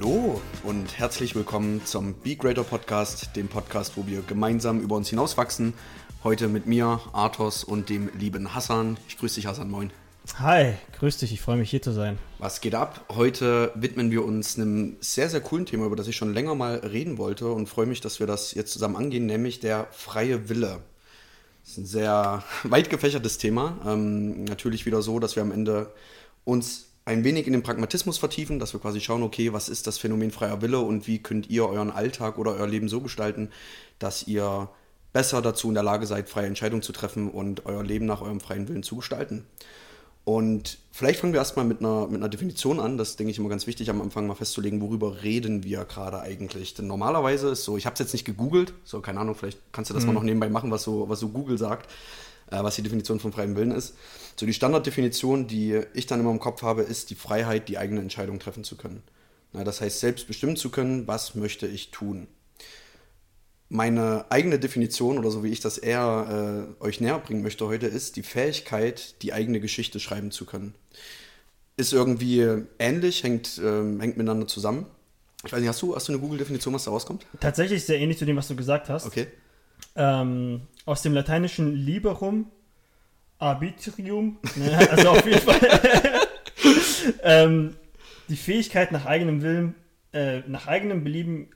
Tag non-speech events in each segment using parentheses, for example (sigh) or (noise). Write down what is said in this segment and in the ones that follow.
Hallo und herzlich willkommen zum Be Greater Podcast, dem Podcast, wo wir gemeinsam über uns hinauswachsen. Heute mit mir, Arthos und dem lieben Hassan. Ich grüße dich, Hassan, moin. Hi, grüß dich, ich freue mich hier zu sein. Was geht ab? Heute widmen wir uns einem sehr, sehr coolen Thema, über das ich schon länger mal reden wollte und freue mich, dass wir das jetzt zusammen angehen, nämlich der freie Wille. Das ist ein sehr (laughs) weit gefächertes Thema. Ähm, natürlich wieder so, dass wir am Ende uns ein wenig in den Pragmatismus vertiefen, dass wir quasi schauen, okay, was ist das Phänomen freier Wille und wie könnt ihr euren Alltag oder euer Leben so gestalten, dass ihr besser dazu in der Lage seid, freie Entscheidungen zu treffen und euer Leben nach eurem freien Willen zu gestalten. Und vielleicht fangen wir erstmal mit einer, mit einer Definition an. Das denke ich immer ganz wichtig, am Anfang mal festzulegen, worüber reden wir gerade eigentlich. Denn normalerweise ist so, ich habe es jetzt nicht gegoogelt, so keine Ahnung, vielleicht kannst du das mhm. mal noch nebenbei machen, was so, was so Google sagt, äh, was die Definition von freiem Willen ist. So die Standarddefinition, die ich dann immer im Kopf habe, ist die Freiheit, die eigene Entscheidung treffen zu können. Na, das heißt, selbst bestimmen zu können, was möchte ich tun meine eigene Definition oder so wie ich das eher äh, euch näher bringen möchte heute ist die Fähigkeit, die eigene Geschichte schreiben zu können. Ist irgendwie ähnlich, hängt, äh, hängt miteinander zusammen. Ich weiß nicht, hast du, hast du eine Google-Definition, was da rauskommt? Tatsächlich sehr ähnlich zu dem, was du gesagt hast. Okay. Ähm, aus dem lateinischen liberum, arbitrium, ne, also auf jeden Fall (laughs) ähm, die Fähigkeit nach eigenem Willen, äh, nach eigenem Belieben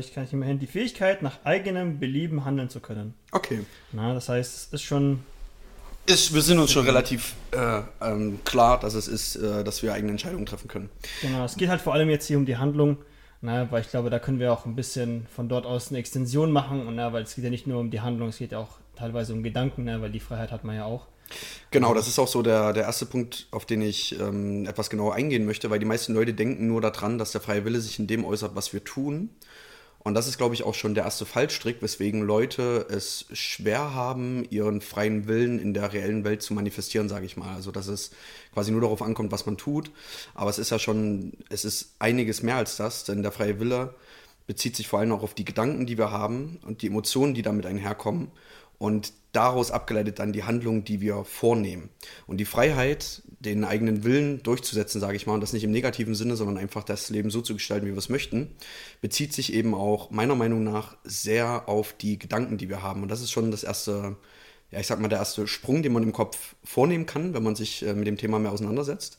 ich kann ich immerhin die Fähigkeit, nach eigenem Belieben handeln zu können. Okay. Na, das heißt, es ist schon. Ist, wir sind uns schon relativ äh, ähm, klar, dass es ist, äh, dass wir eigene Entscheidungen treffen können. Genau, es geht halt vor allem jetzt hier um die Handlung, na, weil ich glaube, da können wir auch ein bisschen von dort aus eine Extension machen, und, na, weil es geht ja nicht nur um die Handlung, es geht ja auch teilweise um Gedanken, na, weil die Freiheit hat man ja auch. Genau, das ist auch so der, der erste Punkt, auf den ich ähm, etwas genauer eingehen möchte, weil die meisten Leute denken nur daran, dass der freie Wille sich in dem äußert, was wir tun. Und das ist, glaube ich, auch schon der erste Fallstrick, weswegen Leute es schwer haben, ihren freien Willen in der reellen Welt zu manifestieren, sage ich mal. Also, dass es quasi nur darauf ankommt, was man tut. Aber es ist ja schon, es ist einiges mehr als das, denn der freie Wille bezieht sich vor allem auch auf die Gedanken, die wir haben und die Emotionen, die damit einherkommen und daraus abgeleitet dann die Handlungen, die wir vornehmen. Und die Freiheit, den eigenen Willen durchzusetzen, sage ich mal, und das nicht im negativen Sinne, sondern einfach das Leben so zu gestalten, wie wir es möchten, bezieht sich eben auch meiner Meinung nach sehr auf die Gedanken, die wir haben. Und das ist schon das erste, ja, ich sag mal, der erste Sprung, den man im Kopf vornehmen kann, wenn man sich äh, mit dem Thema mehr auseinandersetzt,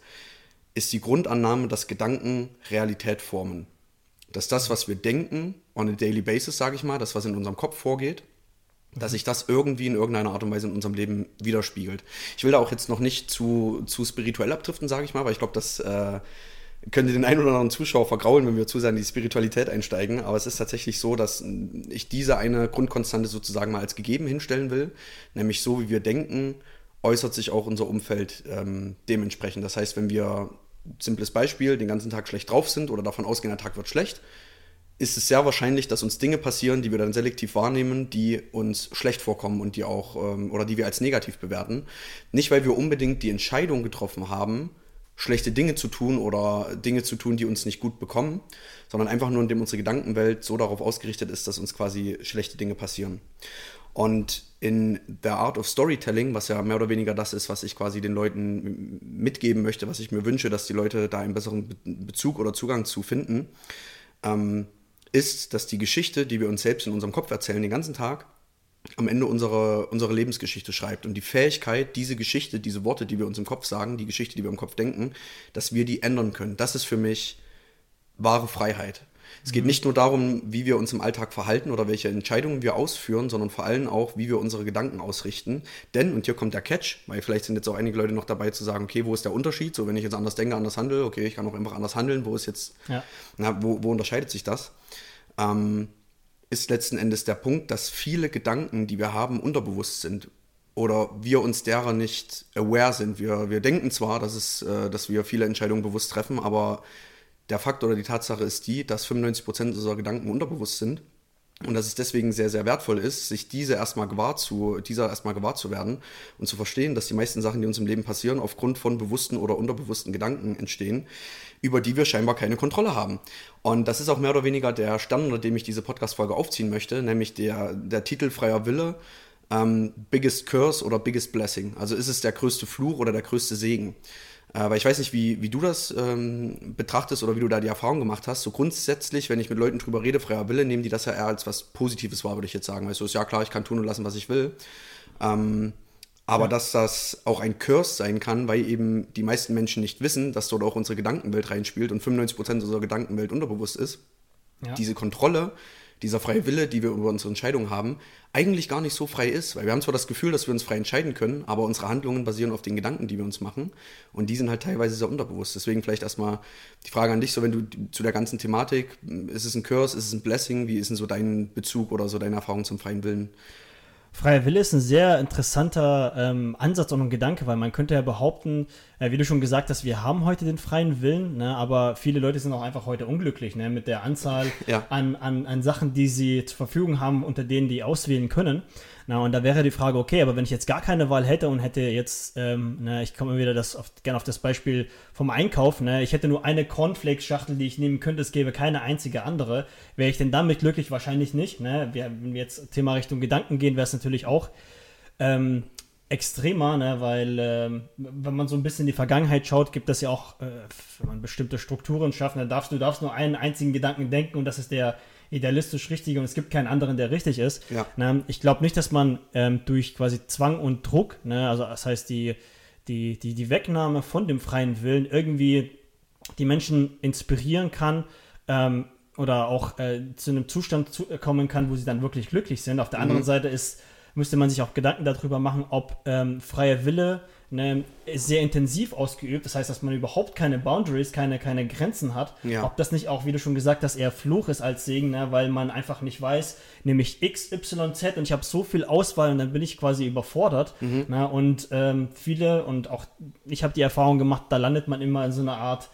ist die Grundannahme, dass Gedanken Realität formen. Dass das, was wir denken, on a daily basis, sage ich mal, das, was in unserem Kopf vorgeht, dass sich das irgendwie in irgendeiner Art und Weise in unserem Leben widerspiegelt. Ich will da auch jetzt noch nicht zu, zu spirituell abdriften, sage ich mal, weil ich glaube, das äh, könnte den einen oder anderen Zuschauer vergraulen, wenn wir zu sehr in die Spiritualität einsteigen. Aber es ist tatsächlich so, dass ich diese eine Grundkonstante sozusagen mal als gegeben hinstellen will. Nämlich so, wie wir denken, äußert sich auch unser Umfeld ähm, dementsprechend. Das heißt, wenn wir, simples Beispiel, den ganzen Tag schlecht drauf sind oder davon ausgehen, der Tag wird schlecht, ist es sehr wahrscheinlich, dass uns Dinge passieren, die wir dann selektiv wahrnehmen, die uns schlecht vorkommen und die auch ähm, oder die wir als negativ bewerten. Nicht, weil wir unbedingt die Entscheidung getroffen haben, schlechte Dinge zu tun oder Dinge zu tun, die uns nicht gut bekommen, sondern einfach nur, indem unsere Gedankenwelt so darauf ausgerichtet ist, dass uns quasi schlechte Dinge passieren. Und in The Art of Storytelling, was ja mehr oder weniger das ist, was ich quasi den Leuten mitgeben möchte, was ich mir wünsche, dass die Leute da einen besseren Bezug oder Zugang zu finden, ähm, ist, dass die Geschichte, die wir uns selbst in unserem Kopf erzählen, den ganzen Tag, am Ende unsere, unsere Lebensgeschichte schreibt. Und die Fähigkeit, diese Geschichte, diese Worte, die wir uns im Kopf sagen, die Geschichte, die wir im Kopf denken, dass wir die ändern können. Das ist für mich wahre Freiheit. Es geht nicht nur darum, wie wir uns im Alltag verhalten oder welche Entscheidungen wir ausführen, sondern vor allem auch, wie wir unsere Gedanken ausrichten. Denn, und hier kommt der Catch, weil vielleicht sind jetzt auch einige Leute noch dabei zu sagen, okay, wo ist der Unterschied? So, wenn ich jetzt anders denke, anders handle, okay, ich kann auch einfach anders handeln, wo ist jetzt, ja. na, wo, wo unterscheidet sich das? Ähm, ist letzten Endes der Punkt, dass viele Gedanken, die wir haben, unterbewusst sind oder wir uns derer nicht aware sind. Wir, wir denken zwar, dass, es, äh, dass wir viele Entscheidungen bewusst treffen, aber der Fakt oder die Tatsache ist die, dass 95% unserer Gedanken unterbewusst sind und dass es deswegen sehr, sehr wertvoll ist, sich diese erstmal gewahr zu, dieser erstmal gewahr zu werden und zu verstehen, dass die meisten Sachen, die uns im Leben passieren, aufgrund von bewussten oder unterbewussten Gedanken entstehen, über die wir scheinbar keine Kontrolle haben. Und das ist auch mehr oder weniger der Stand, unter dem ich diese Podcast-Folge aufziehen möchte, nämlich der, der Titel Freier Wille, ähm, Biggest Curse oder Biggest Blessing. Also ist es der größte Fluch oder der größte Segen? Weil ich weiß nicht, wie, wie du das ähm, betrachtest oder wie du da die Erfahrung gemacht hast. So grundsätzlich, wenn ich mit Leuten drüber rede, freier Wille, nehmen die das ja eher als was Positives wahr, würde ich jetzt sagen. Weißt du, ist ja klar, ich kann tun und lassen, was ich will. Ähm, aber ja. dass das auch ein Curse sein kann, weil eben die meisten Menschen nicht wissen, dass dort auch unsere Gedankenwelt reinspielt und 95% unserer Gedankenwelt unterbewusst ist. Ja. Diese Kontrolle, dieser freie Wille, die wir über unsere Entscheidungen haben, eigentlich gar nicht so frei ist. Weil wir haben zwar das Gefühl, dass wir uns frei entscheiden können, aber unsere Handlungen basieren auf den Gedanken, die wir uns machen. Und die sind halt teilweise sehr unterbewusst. Deswegen vielleicht erstmal die Frage an dich, so wenn du zu der ganzen Thematik, ist es ein Curse, ist es ein Blessing, wie ist denn so dein Bezug oder so deine Erfahrung zum freien Willen? Freier Wille ist ein sehr interessanter ähm, Ansatz und ein Gedanke, weil man könnte ja behaupten, äh, wie du schon gesagt hast, wir haben heute den freien Willen, ne, aber viele Leute sind auch einfach heute unglücklich ne, mit der Anzahl ja. an, an, an Sachen, die sie zur Verfügung haben, unter denen die auswählen können. Na, und da wäre die Frage, okay, aber wenn ich jetzt gar keine Wahl hätte und hätte jetzt, ähm, ne, ich komme wieder das auf, gerne auf das Beispiel vom Einkauf, ne, ich hätte nur eine Cornflakes-Schachtel, die ich nehmen könnte, es gäbe keine einzige andere, wäre ich denn damit glücklich? Wahrscheinlich nicht. Ne? Wenn wir jetzt Thema Richtung Gedanken gehen, wäre es natürlich auch ähm, extremer, ne? weil ähm, wenn man so ein bisschen in die Vergangenheit schaut, gibt es ja auch, äh, wenn man bestimmte Strukturen schafft, dann darfst du darfst nur einen einzigen Gedanken denken und das ist der idealistisch richtige und es gibt keinen anderen, der richtig ist. Ja. Ne? Ich glaube nicht, dass man ähm, durch quasi Zwang und Druck, ne, also das heißt die, die, die, die Wegnahme von dem freien Willen irgendwie die Menschen inspirieren kann, ähm, oder auch äh, zu einem Zustand zu, äh, kommen kann, wo sie dann wirklich glücklich sind. Auf der anderen mhm. Seite ist, müsste man sich auch Gedanken darüber machen, ob ähm, freier Wille ne, sehr intensiv ausgeübt. Das heißt, dass man überhaupt keine Boundaries, keine, keine Grenzen hat. Ja. Ob das nicht auch, wie du schon gesagt hast, eher Fluch ist als Segen, ne, weil man einfach nicht weiß, nämlich X, Y, Z und ich habe so viel Auswahl und dann bin ich quasi überfordert. Mhm. Ne, und ähm, viele und auch ich habe die Erfahrung gemacht, da landet man immer in so einer Art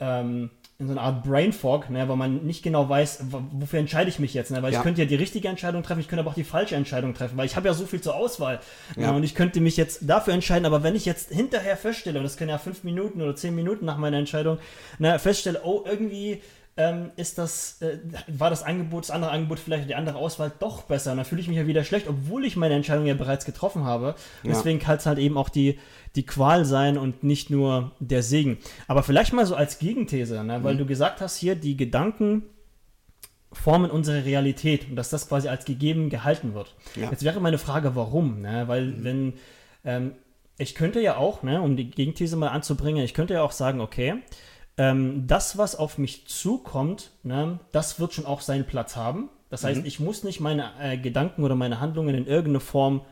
ähm, in so einer Art Brain Fog, ne, weil man nicht genau weiß, wofür entscheide ich mich jetzt. Ne? Weil ja. ich könnte ja die richtige Entscheidung treffen, ich könnte aber auch die falsche Entscheidung treffen, weil ich habe ja so viel zur Auswahl. Ne? Ja. Ne, und ich könnte mich jetzt dafür entscheiden, aber wenn ich jetzt hinterher feststelle, und das können ja fünf Minuten oder zehn Minuten nach meiner Entscheidung, ne, feststelle, oh, irgendwie ähm, ist das, äh, war das Angebot, das andere Angebot vielleicht die andere Auswahl doch besser. Und dann fühle ich mich ja wieder schlecht, obwohl ich meine Entscheidung ja bereits getroffen habe. Ja. Deswegen kann es halt eben auch die, die Qual sein und nicht nur der Segen. Aber vielleicht mal so als Gegenthese, ne? weil mhm. du gesagt hast hier, die Gedanken formen unsere Realität und dass das quasi als gegeben gehalten wird. Ja. Jetzt wäre meine Frage, warum? Ne? Weil mhm. wenn ähm, ich könnte ja auch, ne, um die Gegenthese mal anzubringen, ich könnte ja auch sagen, okay, ähm, das, was auf mich zukommt, ne, das wird schon auch seinen Platz haben. Das heißt, mhm. ich muss nicht meine äh, Gedanken oder meine Handlungen in irgendeine Form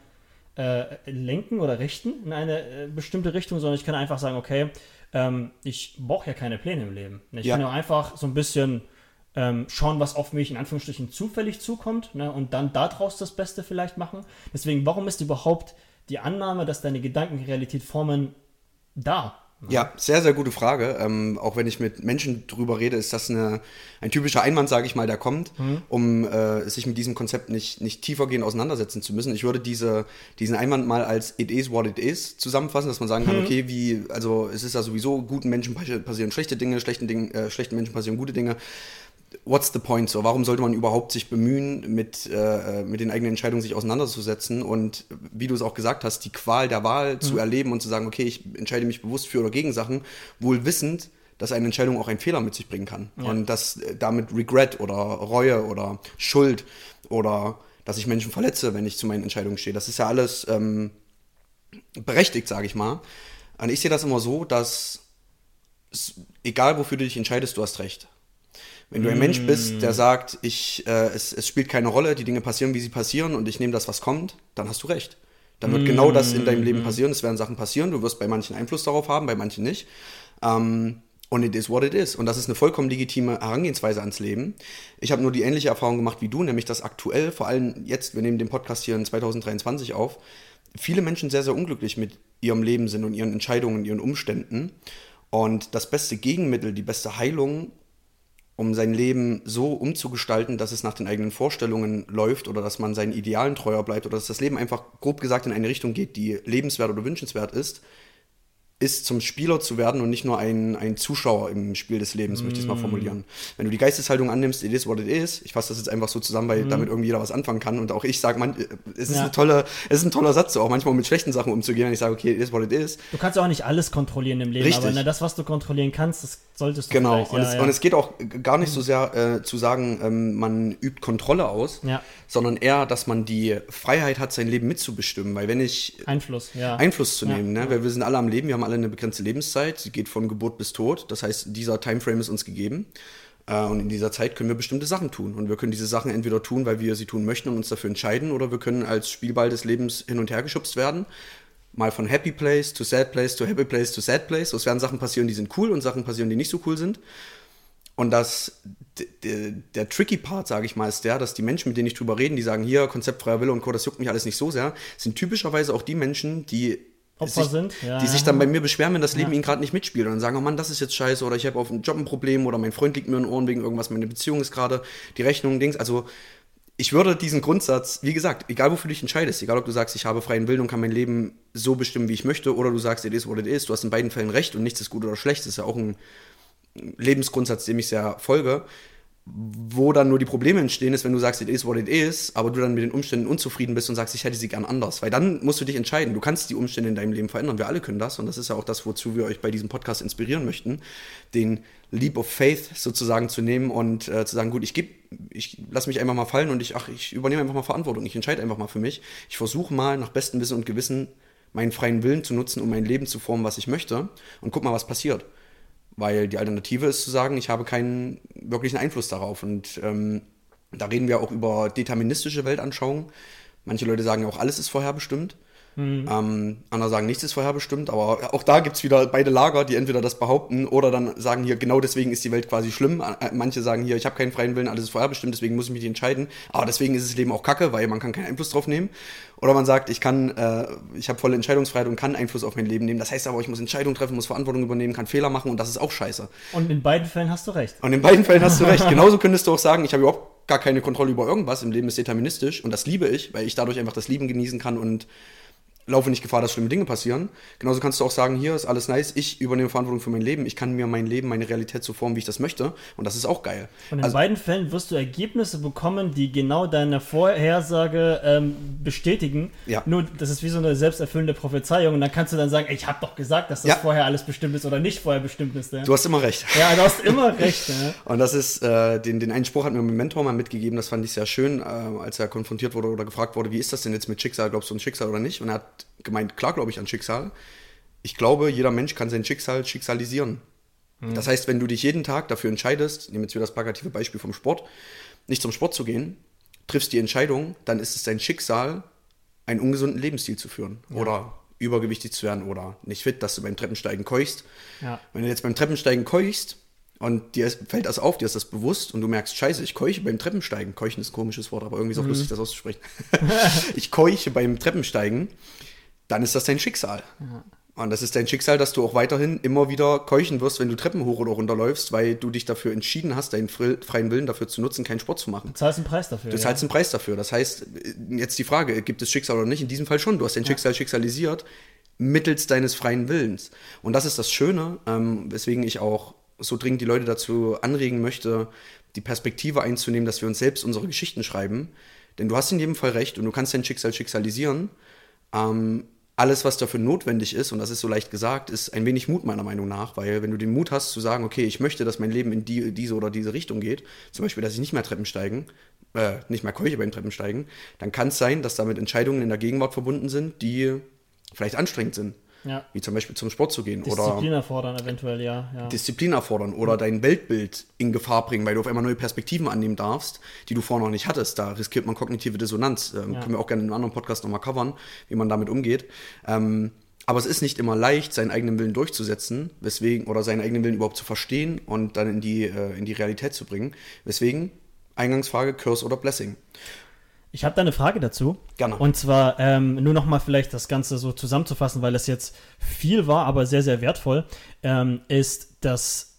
äh, lenken oder richten in eine äh, bestimmte Richtung, sondern ich kann einfach sagen, okay, ähm, ich brauche ja keine Pläne im Leben. Ich ja. kann ja einfach so ein bisschen ähm, schauen, was auf mich in Anführungsstrichen zufällig zukommt ne, und dann daraus das Beste vielleicht machen. Deswegen, warum ist überhaupt die Annahme, dass deine Gedanken Realität formen, da? Ja, sehr, sehr gute Frage. Ähm, auch wenn ich mit Menschen drüber rede, ist das eine, ein typischer Einwand, sage ich mal, der kommt, mhm. um äh, sich mit diesem Konzept nicht, nicht tiefergehend auseinandersetzen zu müssen. Ich würde diese, diesen Einwand mal als It is what it is zusammenfassen, dass man sagen kann, mhm. okay, wie, also es ist ja sowieso, guten Menschen passieren schlechte Dinge, schlechten, Dingen, äh, schlechten Menschen passieren gute Dinge what's the point? So, warum sollte man überhaupt sich bemühen, mit, äh, mit den eigenen Entscheidungen sich auseinanderzusetzen und wie du es auch gesagt hast, die Qual der Wahl mhm. zu erleben und zu sagen, okay, ich entscheide mich bewusst für oder gegen Sachen, wohl wissend, dass eine Entscheidung auch einen Fehler mit sich bringen kann. Ja. Und dass äh, damit Regret oder Reue oder Schuld oder dass ich Menschen verletze, wenn ich zu meinen Entscheidungen stehe. Das ist ja alles ähm, berechtigt, sage ich mal. Und ich sehe das immer so, dass egal wofür du dich entscheidest, du hast recht. Wenn du ein Mensch bist, der mm. sagt, ich, äh, es, es spielt keine Rolle, die Dinge passieren, wie sie passieren und ich nehme das, was kommt, dann hast du recht. Dann wird mm. genau das in deinem Leben mm. passieren. Es werden Sachen passieren. Du wirst bei manchen Einfluss darauf haben, bei manchen nicht. Ähm, und it is what it is. Und das ist eine vollkommen legitime Herangehensweise ans Leben. Ich habe nur die ähnliche Erfahrung gemacht wie du, nämlich dass aktuell, vor allem jetzt, wir nehmen den Podcast hier in 2023 auf, viele Menschen sehr, sehr unglücklich mit ihrem Leben sind und ihren Entscheidungen, ihren Umständen. Und das beste Gegenmittel, die beste Heilung um sein Leben so umzugestalten, dass es nach den eigenen Vorstellungen läuft oder dass man seinen Idealen treuer bleibt oder dass das Leben einfach grob gesagt in eine Richtung geht, die lebenswert oder wünschenswert ist, ist, zum Spieler zu werden und nicht nur ein, ein Zuschauer im Spiel des Lebens, mm. möchte ich es mal formulieren. Wenn du die Geisteshaltung annimmst, it is what it is, ich fasse das jetzt einfach so zusammen, weil mm. damit irgendwie jeder was anfangen kann und auch ich sage, man, es ist, ja. eine tolle, es ist ein toller Satz, so auch manchmal mit schlechten Sachen umzugehen, wenn ich sage, okay, it is what it is. Du kannst auch nicht alles kontrollieren im Leben, Richtig. aber na, das, was du kontrollieren kannst, das solltest du Genau, und, ja, es, ja. und es geht auch gar nicht so sehr äh, zu sagen, ähm, man übt Kontrolle aus, sondern eher, dass man die Freiheit hat, sein Leben mitzubestimmen, weil wenn ich Einfluss, Einfluss zu nehmen, ne? weil wir sind alle am Leben, wir haben alle eine begrenzte Lebenszeit, sie geht von Geburt bis Tod. Das heißt, dieser Timeframe ist uns gegeben. Äh, und in dieser Zeit können wir bestimmte Sachen tun. Und wir können diese Sachen entweder tun, weil wir sie tun möchten und uns dafür entscheiden, oder wir können als Spielball des Lebens hin und her geschubst werden. Mal von Happy Place to Sad Place to Happy Place to Sad Place. Es werden Sachen passieren, die sind cool und Sachen passieren, die nicht so cool sind. Und das, der, der tricky Part, sage ich mal, ist der, dass die Menschen, mit denen ich drüber rede, die sagen, hier, konzeptfreier Wille und Co., das juckt mich alles nicht so sehr, sind typischerweise auch die Menschen, die Opfer sich, sind, ja. die sich dann bei mir beschweren, wenn das Leben ja. ihnen gerade nicht mitspielt und dann sagen, oh Mann, das ist jetzt scheiße oder ich habe auf dem Job ein Problem oder mein Freund liegt mir in den Ohren wegen irgendwas, meine Beziehung ist gerade, die Rechnung, Dings. Also ich würde diesen Grundsatz, wie gesagt, egal wofür du dich entscheidest, egal ob du sagst, ich habe freien Willen und kann mein Leben so bestimmen, wie ich möchte, oder du sagst, it is what it is, du hast in beiden Fällen recht und nichts ist gut oder schlecht, das ist ja auch ein Lebensgrundsatz, dem ich sehr folge wo dann nur die Probleme entstehen, ist, wenn du sagst, it is what it is, aber du dann mit den Umständen unzufrieden bist und sagst, ich hätte sie gern anders. Weil dann musst du dich entscheiden. Du kannst die Umstände in deinem Leben verändern. Wir alle können das. Und das ist ja auch das, wozu wir euch bei diesem Podcast inspirieren möchten, den Leap of Faith sozusagen zu nehmen und äh, zu sagen, gut, ich gebe, ich lasse mich einfach mal fallen und ich, ach, ich übernehme einfach mal Verantwortung. Ich entscheide einfach mal für mich. Ich versuche mal nach bestem Wissen und Gewissen meinen freien Willen zu nutzen, um mein Leben zu formen, was ich möchte. Und guck mal, was passiert. Weil die Alternative ist zu sagen, ich habe keinen wirklichen Einfluss darauf. Und ähm, da reden wir auch über deterministische Weltanschauungen. Manche Leute sagen auch, alles ist vorherbestimmt. Mhm. Ähm, andere sagen, nichts ist vorherbestimmt, aber auch da gibt es wieder beide Lager, die entweder das behaupten oder dann sagen hier, genau deswegen ist die Welt quasi schlimm. Äh, manche sagen hier, ich habe keinen freien Willen, alles ist vorherbestimmt, deswegen muss ich mich entscheiden. Aber deswegen ist das Leben auch kacke, weil man kann keinen Einfluss drauf nehmen. Oder man sagt, ich kann, äh, ich habe volle Entscheidungsfreiheit und kann Einfluss auf mein Leben nehmen. Das heißt aber, ich muss Entscheidungen treffen, muss Verantwortung übernehmen, kann Fehler machen und das ist auch scheiße. Und in beiden Fällen hast du recht. Und in beiden Fällen hast du recht. (laughs) Genauso könntest du auch sagen, ich habe überhaupt gar keine Kontrolle über irgendwas. Im Leben ist deterministisch und das liebe ich, weil ich dadurch einfach das Lieben genießen kann und laufe nicht Gefahr, dass schlimme Dinge passieren. Genauso kannst du auch sagen, hier ist alles nice, ich übernehme Verantwortung für mein Leben, ich kann mir mein Leben, meine Realität so formen, wie ich das möchte und das ist auch geil. Und in also, beiden Fällen wirst du Ergebnisse bekommen, die genau deine Vorhersage ähm, bestätigen. Ja. Nur, das ist wie so eine selbsterfüllende Prophezeiung und dann kannst du dann sagen, ey, ich habe doch gesagt, dass das ja. vorher alles bestimmt ist oder nicht vorher bestimmt ist. Ja? Du hast immer recht. Ja, du hast immer recht. Ja. (laughs) Und das ist, äh, den, den einen Spruch hat mir mein Mentor mal mitgegeben, das fand ich sehr schön, äh, als er konfrontiert wurde oder gefragt wurde, wie ist das denn jetzt mit Schicksal, glaubst du ein Schicksal oder nicht? Und er hat gemeint, klar glaube ich an Schicksal. Ich glaube, jeder Mensch kann sein Schicksal schicksalisieren. Mhm. Das heißt, wenn du dich jeden Tag dafür entscheidest, nehmen jetzt wieder das plakative Beispiel vom Sport, nicht zum Sport zu gehen, triffst die Entscheidung, dann ist es dein Schicksal, einen ungesunden Lebensstil zu führen. Ja. Oder übergewichtig zu werden oder nicht fit, dass du beim Treppensteigen keuchst. Ja. Wenn du jetzt beim Treppensteigen keuchst und dir fällt das auf, dir ist das bewusst und du merkst, scheiße, ich keuche beim Treppensteigen. Keuchen ist ein komisches Wort, aber irgendwie ist auch mhm. lustig, das auszusprechen. (laughs) ich keuche beim Treppensteigen dann ist das dein Schicksal. Ja. Und das ist dein Schicksal, dass du auch weiterhin immer wieder keuchen wirst, wenn du Treppen hoch oder runter läufst, weil du dich dafür entschieden hast, deinen freien Willen dafür zu nutzen, keinen Sport zu machen. Du zahlst einen Preis dafür. Du zahlst ja. einen Preis dafür. Das heißt, jetzt die Frage, gibt es Schicksal oder nicht? In diesem Fall schon. Du hast dein ja. Schicksal schicksalisiert mittels deines freien Willens. Und das ist das Schöne, ähm, weswegen ich auch so dringend die Leute dazu anregen möchte, die Perspektive einzunehmen, dass wir uns selbst unsere Geschichten schreiben. Denn du hast in jedem Fall recht und du kannst dein Schicksal schicksalisieren. Ähm, alles, was dafür notwendig ist, und das ist so leicht gesagt, ist ein wenig Mut meiner Meinung nach, weil wenn du den Mut hast zu sagen, okay, ich möchte, dass mein Leben in die, diese oder diese Richtung geht, zum Beispiel, dass ich nicht mehr Treppen steigen, äh, nicht mehr keuche beim Treppensteigen, dann kann es sein, dass damit Entscheidungen in der Gegenwart verbunden sind, die vielleicht anstrengend sind. Ja. Wie zum Beispiel zum Sport zu gehen. Disziplin oder erfordern eventuell, ja, ja. Disziplin erfordern oder dein Weltbild in Gefahr bringen, weil du auf einmal neue Perspektiven annehmen darfst, die du vorher noch nicht hattest. Da riskiert man kognitive Dissonanz. Ähm, ja. Können wir auch gerne in einem anderen Podcast nochmal covern, wie man damit umgeht. Ähm, aber es ist nicht immer leicht, seinen eigenen Willen durchzusetzen, weswegen, oder seinen eigenen Willen überhaupt zu verstehen und dann in die, äh, in die Realität zu bringen. Weswegen, Eingangsfrage, Curse oder Blessing. Ich habe da eine Frage dazu. Gerne. Und zwar ähm, nur noch mal vielleicht das Ganze so zusammenzufassen, weil es jetzt viel war, aber sehr, sehr wertvoll, ähm, ist, dass,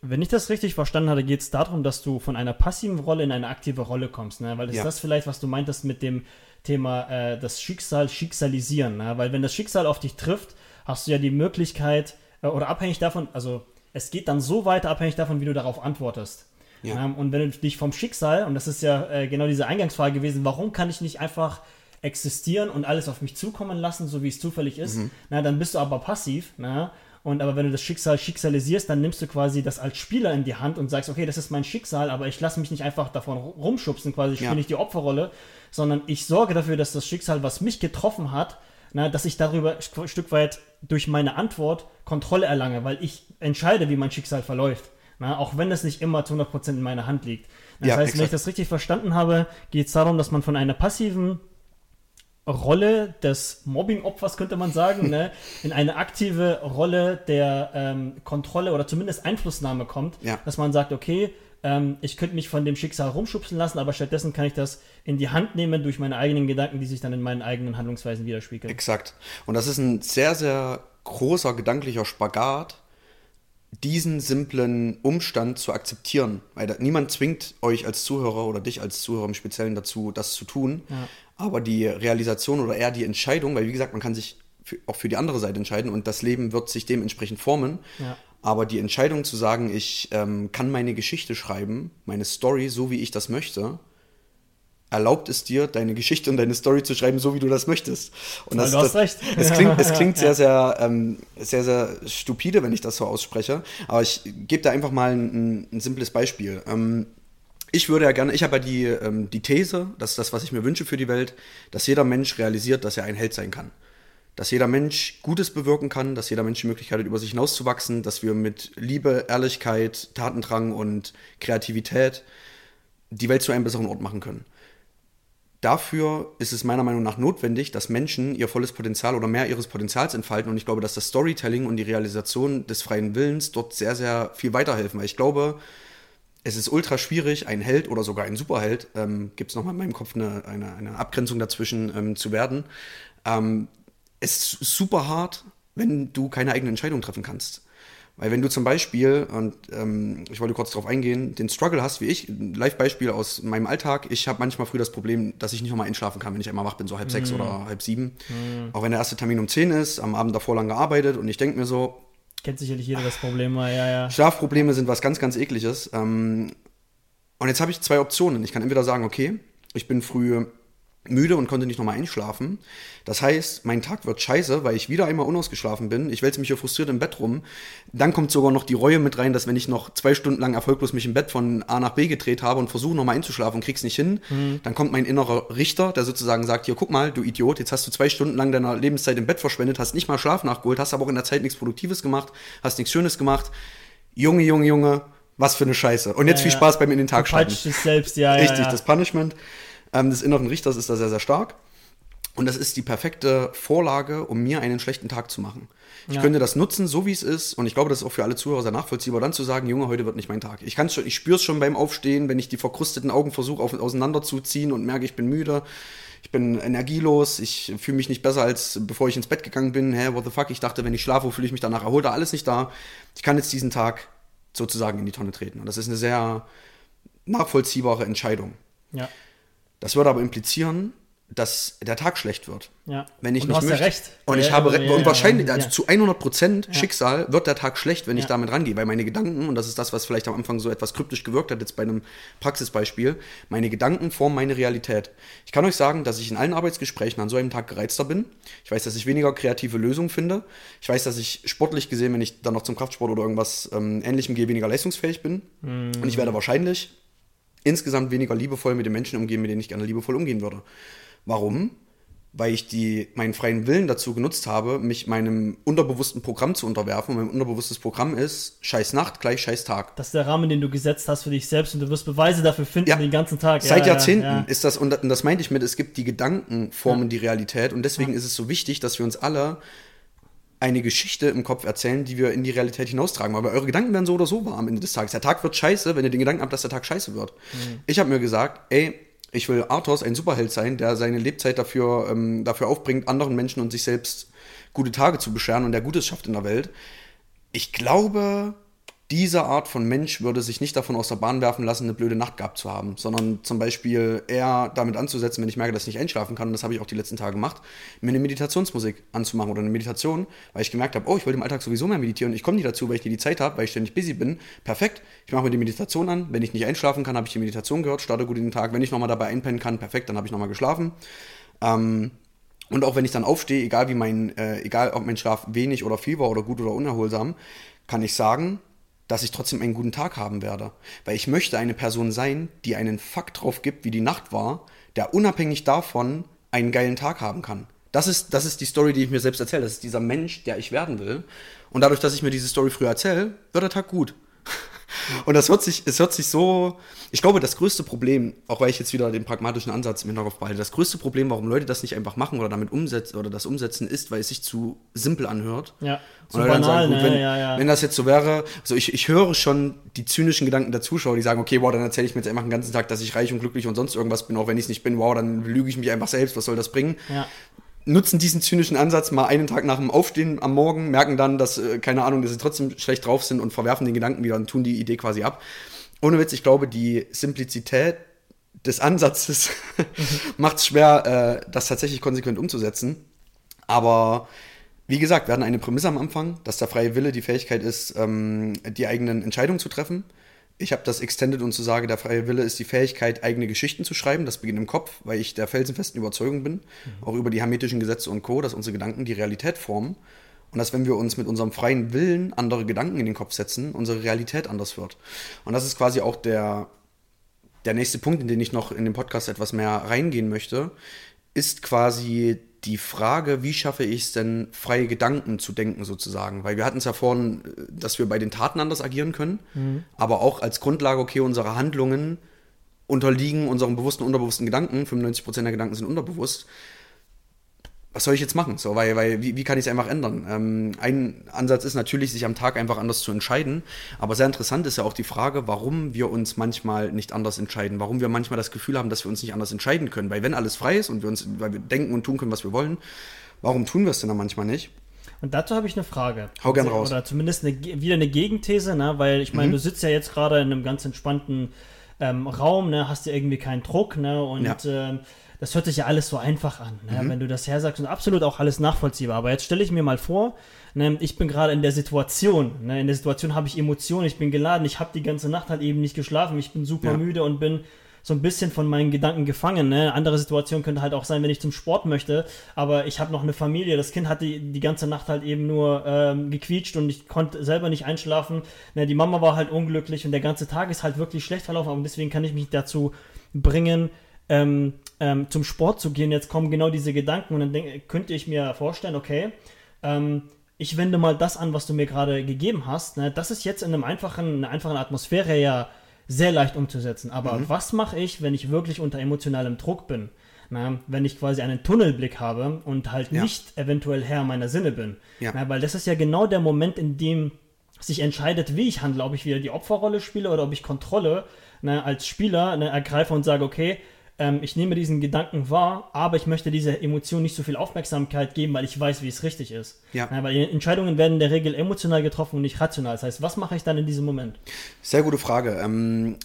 wenn ich das richtig verstanden hatte, geht es darum, dass du von einer passiven Rolle in eine aktive Rolle kommst. Ne? Weil das ja. ist das vielleicht, was du meintest mit dem Thema äh, das Schicksal schicksalisieren. Ne? Weil wenn das Schicksal auf dich trifft, hast du ja die Möglichkeit, äh, oder abhängig davon, also es geht dann so weiter, abhängig davon, wie du darauf antwortest. Ja. Ähm, und wenn du dich vom Schicksal, und das ist ja äh, genau diese Eingangsfrage gewesen, warum kann ich nicht einfach existieren und alles auf mich zukommen lassen, so wie es zufällig ist, mhm. na, dann bist du aber passiv. Na? Und aber wenn du das Schicksal schicksalisierst, dann nimmst du quasi das als Spieler in die Hand und sagst, okay, das ist mein Schicksal, aber ich lasse mich nicht einfach davon rumschubsen, quasi ich ja. spiele nicht die Opferrolle, sondern ich sorge dafür, dass das Schicksal, was mich getroffen hat, na, dass ich darüber ein Stück weit durch meine Antwort Kontrolle erlange, weil ich entscheide, wie mein Schicksal verläuft. Na, auch wenn es nicht immer zu 100% in meiner Hand liegt. Das ja, heißt, exakt. wenn ich das richtig verstanden habe, geht es darum, dass man von einer passiven Rolle des Mobbing-Opfers, könnte man sagen, ne, (laughs) in eine aktive Rolle der ähm, Kontrolle oder zumindest Einflussnahme kommt, ja. dass man sagt, okay, ähm, ich könnte mich von dem Schicksal rumschubsen lassen, aber stattdessen kann ich das in die Hand nehmen durch meine eigenen Gedanken, die sich dann in meinen eigenen Handlungsweisen widerspiegeln. Exakt. Und das ist ein sehr, sehr großer gedanklicher Spagat, diesen simplen Umstand zu akzeptieren. Weil da, niemand zwingt euch als Zuhörer oder dich als Zuhörer im Speziellen dazu, das zu tun. Ja. Aber die Realisation oder eher die Entscheidung, weil wie gesagt, man kann sich für, auch für die andere Seite entscheiden und das Leben wird sich dementsprechend formen. Ja. Aber die Entscheidung zu sagen, ich ähm, kann meine Geschichte schreiben, meine Story, so wie ich das möchte, erlaubt es dir, deine Geschichte und deine Story zu schreiben, so wie du das möchtest. Und das, du hast recht. Es klingt, es (laughs) klingt sehr, sehr, ähm, sehr, sehr stupide, wenn ich das so ausspreche. Aber ich gebe da einfach mal ein, ein simples Beispiel. Ähm, ich würde ja gerne, ich habe ja die, ähm, die These, das ist das, was ich mir wünsche für die Welt, dass jeder Mensch realisiert, dass er ein Held sein kann. Dass jeder Mensch Gutes bewirken kann, dass jeder Mensch die Möglichkeit hat, über sich hinauszuwachsen, dass wir mit Liebe, Ehrlichkeit, Tatendrang und Kreativität die Welt zu einem besseren Ort machen können. Dafür ist es meiner Meinung nach notwendig, dass Menschen ihr volles Potenzial oder mehr ihres Potenzials entfalten. Und ich glaube, dass das Storytelling und die Realisation des freien Willens dort sehr, sehr viel weiterhelfen. Weil ich glaube, es ist ultra schwierig, ein Held oder sogar ein Superheld, ähm, gibt es nochmal in meinem Kopf eine, eine, eine Abgrenzung dazwischen ähm, zu werden. Ähm, es ist super hart, wenn du keine eigene Entscheidung treffen kannst. Weil wenn du zum Beispiel, und ähm, ich wollte kurz darauf eingehen, den Struggle hast wie ich, ein Live-Beispiel aus meinem Alltag, ich habe manchmal früh das Problem, dass ich nicht nochmal einschlafen kann, wenn ich einmal wach bin, so halb mm. sechs oder halb sieben. Mm. Auch wenn der erste Termin um zehn ist, am Abend davor lang gearbeitet und ich denke mir so, Kennt sicherlich jeder das Problem mal, ja, ja. Schlafprobleme sind was ganz, ganz ekliges. Ähm, und jetzt habe ich zwei Optionen. Ich kann entweder sagen, okay, ich bin früh müde und konnte nicht nochmal einschlafen. Das heißt, mein Tag wird scheiße, weil ich wieder einmal unausgeschlafen bin. Ich wälze mich hier frustriert im Bett rum. Dann kommt sogar noch die Reue mit rein, dass wenn ich noch zwei Stunden lang erfolglos mich im Bett von A nach B gedreht habe und versuche nochmal einzuschlafen und krieg's nicht hin, mhm. dann kommt mein innerer Richter, der sozusagen sagt, hier, guck mal, du Idiot, jetzt hast du zwei Stunden lang deiner Lebenszeit im Bett verschwendet, hast nicht mal Schlaf nachgeholt, hast aber auch in der Zeit nichts Produktives gemacht, hast nichts Schönes gemacht. Junge, Junge, Junge, was für eine Scheiße. Und jetzt ja, viel Spaß beim in den Tag starten. dich selbst, ja, Richtig, ja, ja. das Punishment ähm, des inneren Richters ist da sehr, sehr stark. Und das ist die perfekte Vorlage, um mir einen schlechten Tag zu machen. Ich ja. könnte das nutzen, so wie es ist. Und ich glaube, das ist auch für alle Zuhörer sehr nachvollziehbar, dann zu sagen, Junge, heute wird nicht mein Tag. Ich, kann's schon, ich spüre es schon beim Aufstehen, wenn ich die verkrusteten Augen versuche auseinanderzuziehen und merke, ich bin müde. Ich bin energielos, ich fühle mich nicht besser, als bevor ich ins Bett gegangen bin. Hä, what the fuck? Ich dachte, wenn ich schlafe, fühle ich mich danach erholt. Alles nicht da. Ich kann jetzt diesen Tag sozusagen in die Tonne treten. Und das ist eine sehr nachvollziehbare Entscheidung. Ja. Das würde aber implizieren, dass der Tag schlecht wird. Ja. Wenn ich und nicht du hast möchte. Recht. Und ich ja, habe ja, und wahrscheinlich also zu 100 Prozent Schicksal wird der Tag schlecht, wenn ich damit rangehe, weil meine Gedanken und das ist das, was vielleicht am Anfang so etwas kryptisch gewirkt hat jetzt bei einem Praxisbeispiel, meine Gedanken formen meine Realität. Ich kann euch sagen, dass ich in allen Arbeitsgesprächen an so einem Tag gereizter bin. Ich weiß, dass ich weniger kreative Lösungen finde. Ich weiß, dass ich sportlich gesehen, wenn ich dann noch zum Kraftsport oder irgendwas ähm, Ähnlichem gehe, weniger leistungsfähig bin. Mhm. Und ich werde wahrscheinlich insgesamt weniger liebevoll mit den Menschen umgehen, mit denen ich gerne liebevoll umgehen würde. Warum? Weil ich die, meinen freien Willen dazu genutzt habe, mich meinem unterbewussten Programm zu unterwerfen. Und mein unterbewusstes Programm ist Scheiß Nacht gleich Scheiß Tag. Das ist der Rahmen, den du gesetzt hast für dich selbst und du wirst Beweise dafür finden ja. den ganzen Tag. Seit ja, Jahrzehnten ja, ist das, und das meinte ich mit, es gibt die Gedanken formen die Realität. Und deswegen ist es so wichtig, dass wir uns alle eine Geschichte im Kopf erzählen, die wir in die Realität hinaustragen. Aber eure Gedanken werden so oder so wahr am Ende des Tages. Der Tag wird scheiße, wenn ihr den Gedanken habt, dass der Tag scheiße wird. Mhm. Ich habe mir gesagt, ey, ich will Arthos ein Superheld sein, der seine Lebzeit dafür, ähm, dafür aufbringt, anderen Menschen und sich selbst gute Tage zu bescheren und der Gutes schafft in der Welt. Ich glaube, diese Art von Mensch würde sich nicht davon aus der Bahn werfen lassen, eine blöde Nacht gehabt zu haben, sondern zum Beispiel eher damit anzusetzen, wenn ich merke, dass ich nicht einschlafen kann, und das habe ich auch die letzten Tage gemacht, mir eine Meditationsmusik anzumachen oder eine Meditation, weil ich gemerkt habe, oh, ich wollte im Alltag sowieso mehr meditieren, ich komme nicht dazu, weil ich nie die Zeit habe, weil ich ständig busy bin. Perfekt, ich mache mir die Meditation an, wenn ich nicht einschlafen kann, habe ich die Meditation gehört, starte gut in den Tag, wenn ich nochmal dabei einpennen kann, perfekt, dann habe ich nochmal geschlafen. Ähm, und auch wenn ich dann aufstehe, egal wie mein, äh, egal ob mein Schlaf wenig oder viel war oder gut oder unerholsam, kann ich sagen, dass ich trotzdem einen guten Tag haben werde. Weil ich möchte eine Person sein, die einen Fakt drauf gibt, wie die Nacht war, der unabhängig davon einen geilen Tag haben kann. Das ist, das ist die Story, die ich mir selbst erzähle. Das ist dieser Mensch, der ich werden will. Und dadurch, dass ich mir diese Story früher erzähle, wird der Tag gut. (laughs) (laughs) Und das hört sich, es hört sich so, ich glaube, das größte Problem, auch weil ich jetzt wieder den pragmatischen Ansatz im Hinterkopf behalte, das größte Problem, warum Leute das nicht einfach machen oder damit umsetzen oder das umsetzen, ist, weil es sich zu simpel anhört. Ja, zu und banal, sagen, gut, ne? wenn, ja, ja. wenn das jetzt so wäre, also ich, ich höre schon die zynischen Gedanken der Zuschauer, die sagen, okay, wow, dann erzähle ich mir jetzt einfach den ganzen Tag, dass ich reich und glücklich und sonst irgendwas bin, auch wenn ich es nicht bin, wow, dann lüge ich mich einfach selbst, was soll das bringen? Ja nutzen diesen zynischen Ansatz mal einen Tag nach dem Aufstehen am Morgen, merken dann, dass, äh, keine Ahnung, dass sie trotzdem schlecht drauf sind und verwerfen den Gedanken wieder und tun die Idee quasi ab. Ohne Witz, ich glaube, die Simplizität des Ansatzes (laughs) macht es schwer, äh, das tatsächlich konsequent umzusetzen. Aber wie gesagt, wir hatten eine Prämisse am Anfang, dass der freie Wille die Fähigkeit ist, ähm, die eigenen Entscheidungen zu treffen ich habe das extended und zu sagen, der freie Wille ist die Fähigkeit, eigene Geschichten zu schreiben. Das beginnt im Kopf, weil ich der felsenfesten Überzeugung bin, mhm. auch über die hermetischen Gesetze und Co., dass unsere Gedanken die Realität formen. Und dass, wenn wir uns mit unserem freien Willen andere Gedanken in den Kopf setzen, unsere Realität anders wird. Und das ist quasi auch der, der nächste Punkt, in den ich noch in den Podcast etwas mehr reingehen möchte, ist quasi die Frage, wie schaffe ich es denn, freie Gedanken zu denken sozusagen? Weil wir hatten es ja vorhin, dass wir bei den Taten anders agieren können, mhm. aber auch als Grundlage, okay, unsere Handlungen unterliegen unseren bewussten, unterbewussten Gedanken. 95% der Gedanken sind unterbewusst was soll ich jetzt machen? So, weil, weil wie, wie kann ich es einfach ändern? Ähm, ein Ansatz ist natürlich, sich am Tag einfach anders zu entscheiden. Aber sehr interessant ist ja auch die Frage, warum wir uns manchmal nicht anders entscheiden, warum wir manchmal das Gefühl haben, dass wir uns nicht anders entscheiden können. Weil wenn alles frei ist und wir uns, weil wir denken und tun können, was wir wollen, warum tun wir es denn dann manchmal nicht? Und dazu habe ich eine Frage. Hau gern raus. Oder zumindest eine, wieder eine Gegenthese, ne? weil ich meine, mhm. du sitzt ja jetzt gerade in einem ganz entspannten ähm, Raum, ne? hast ja irgendwie keinen Druck ne? und ja. ähm, das hört sich ja alles so einfach an, ne? mhm. wenn du das her sagst und absolut auch alles nachvollziehbar. Aber jetzt stelle ich mir mal vor, ne, ich bin gerade in der Situation, ne, in der Situation habe ich Emotionen, ich bin geladen, ich habe die ganze Nacht halt eben nicht geschlafen, ich bin super ja. müde und bin so ein bisschen von meinen Gedanken gefangen. Ne? Andere Situation könnte halt auch sein, wenn ich zum Sport möchte, aber ich habe noch eine Familie. Das Kind hat die, ganze Nacht halt eben nur ähm, gequietscht und ich konnte selber nicht einschlafen. Ne? Die Mama war halt unglücklich und der ganze Tag ist halt wirklich schlecht verlaufen. Und deswegen kann ich mich dazu bringen, ähm, ähm, zum Sport zu gehen, jetzt kommen genau diese Gedanken und dann denk, könnte ich mir vorstellen, okay, ähm, ich wende mal das an, was du mir gerade gegeben hast. Ne? Das ist jetzt in einem einfachen, einer einfachen Atmosphäre ja sehr leicht umzusetzen. Aber mhm. was mache ich, wenn ich wirklich unter emotionalem Druck bin? Na, wenn ich quasi einen Tunnelblick habe und halt ja. nicht eventuell Herr meiner Sinne bin. Ja. Na, weil das ist ja genau der Moment, in dem sich entscheidet, wie ich handle, ob ich wieder die Opferrolle spiele oder ob ich Kontrolle na, als Spieler ergreife und sage, okay, ähm, ich nehme diesen Gedanken wahr, aber ich möchte dieser Emotion nicht so viel Aufmerksamkeit geben, weil ich weiß, wie es richtig ist. Ja. ja. weil Entscheidungen werden in der Regel emotional getroffen und nicht rational. Das heißt, was mache ich dann in diesem Moment? Sehr gute Frage. Ähm,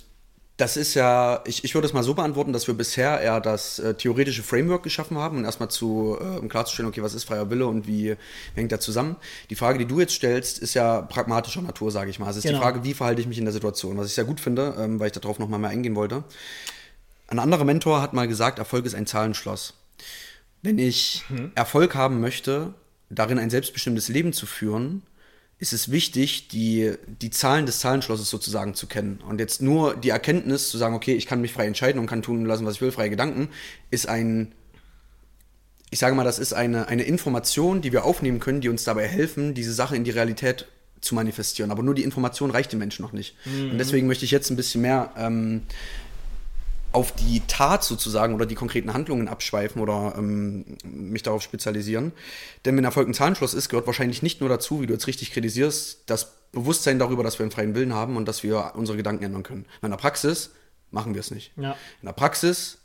das ist ja, ich, ich würde es mal so beantworten, dass wir bisher eher das äh, theoretische Framework geschaffen haben und erstmal zu, äh, um klarzustellen, okay, was ist freier Wille und wie, hängt der zusammen. Die Frage, die du jetzt stellst, ist ja pragmatischer Natur, sage ich mal. Also es ist genau. die Frage, wie verhalte ich mich in der Situation, was ich sehr gut finde, ähm, weil ich darauf nochmal mehr eingehen wollte. Ein anderer Mentor hat mal gesagt, Erfolg ist ein Zahlenschloss. Wenn ich mhm. Erfolg haben möchte, darin ein selbstbestimmtes Leben zu führen, ist es wichtig, die, die Zahlen des Zahlenschlosses sozusagen zu kennen. Und jetzt nur die Erkenntnis zu sagen, okay, ich kann mich frei entscheiden und kann tun und lassen, was ich will, freie Gedanken, ist ein, ich sage mal, das ist eine, eine Information, die wir aufnehmen können, die uns dabei helfen, diese Sache in die Realität zu manifestieren. Aber nur die Information reicht dem Menschen noch nicht. Mhm. Und deswegen möchte ich jetzt ein bisschen mehr ähm, auf die Tat sozusagen oder die konkreten Handlungen abschweifen oder ähm, mich darauf spezialisieren. Denn wenn Erfolg ein Zahlenschloss ist, gehört wahrscheinlich nicht nur dazu, wie du jetzt richtig kritisierst, das Bewusstsein darüber, dass wir einen freien Willen haben und dass wir unsere Gedanken ändern können. In der Praxis machen wir es nicht. Ja. In der Praxis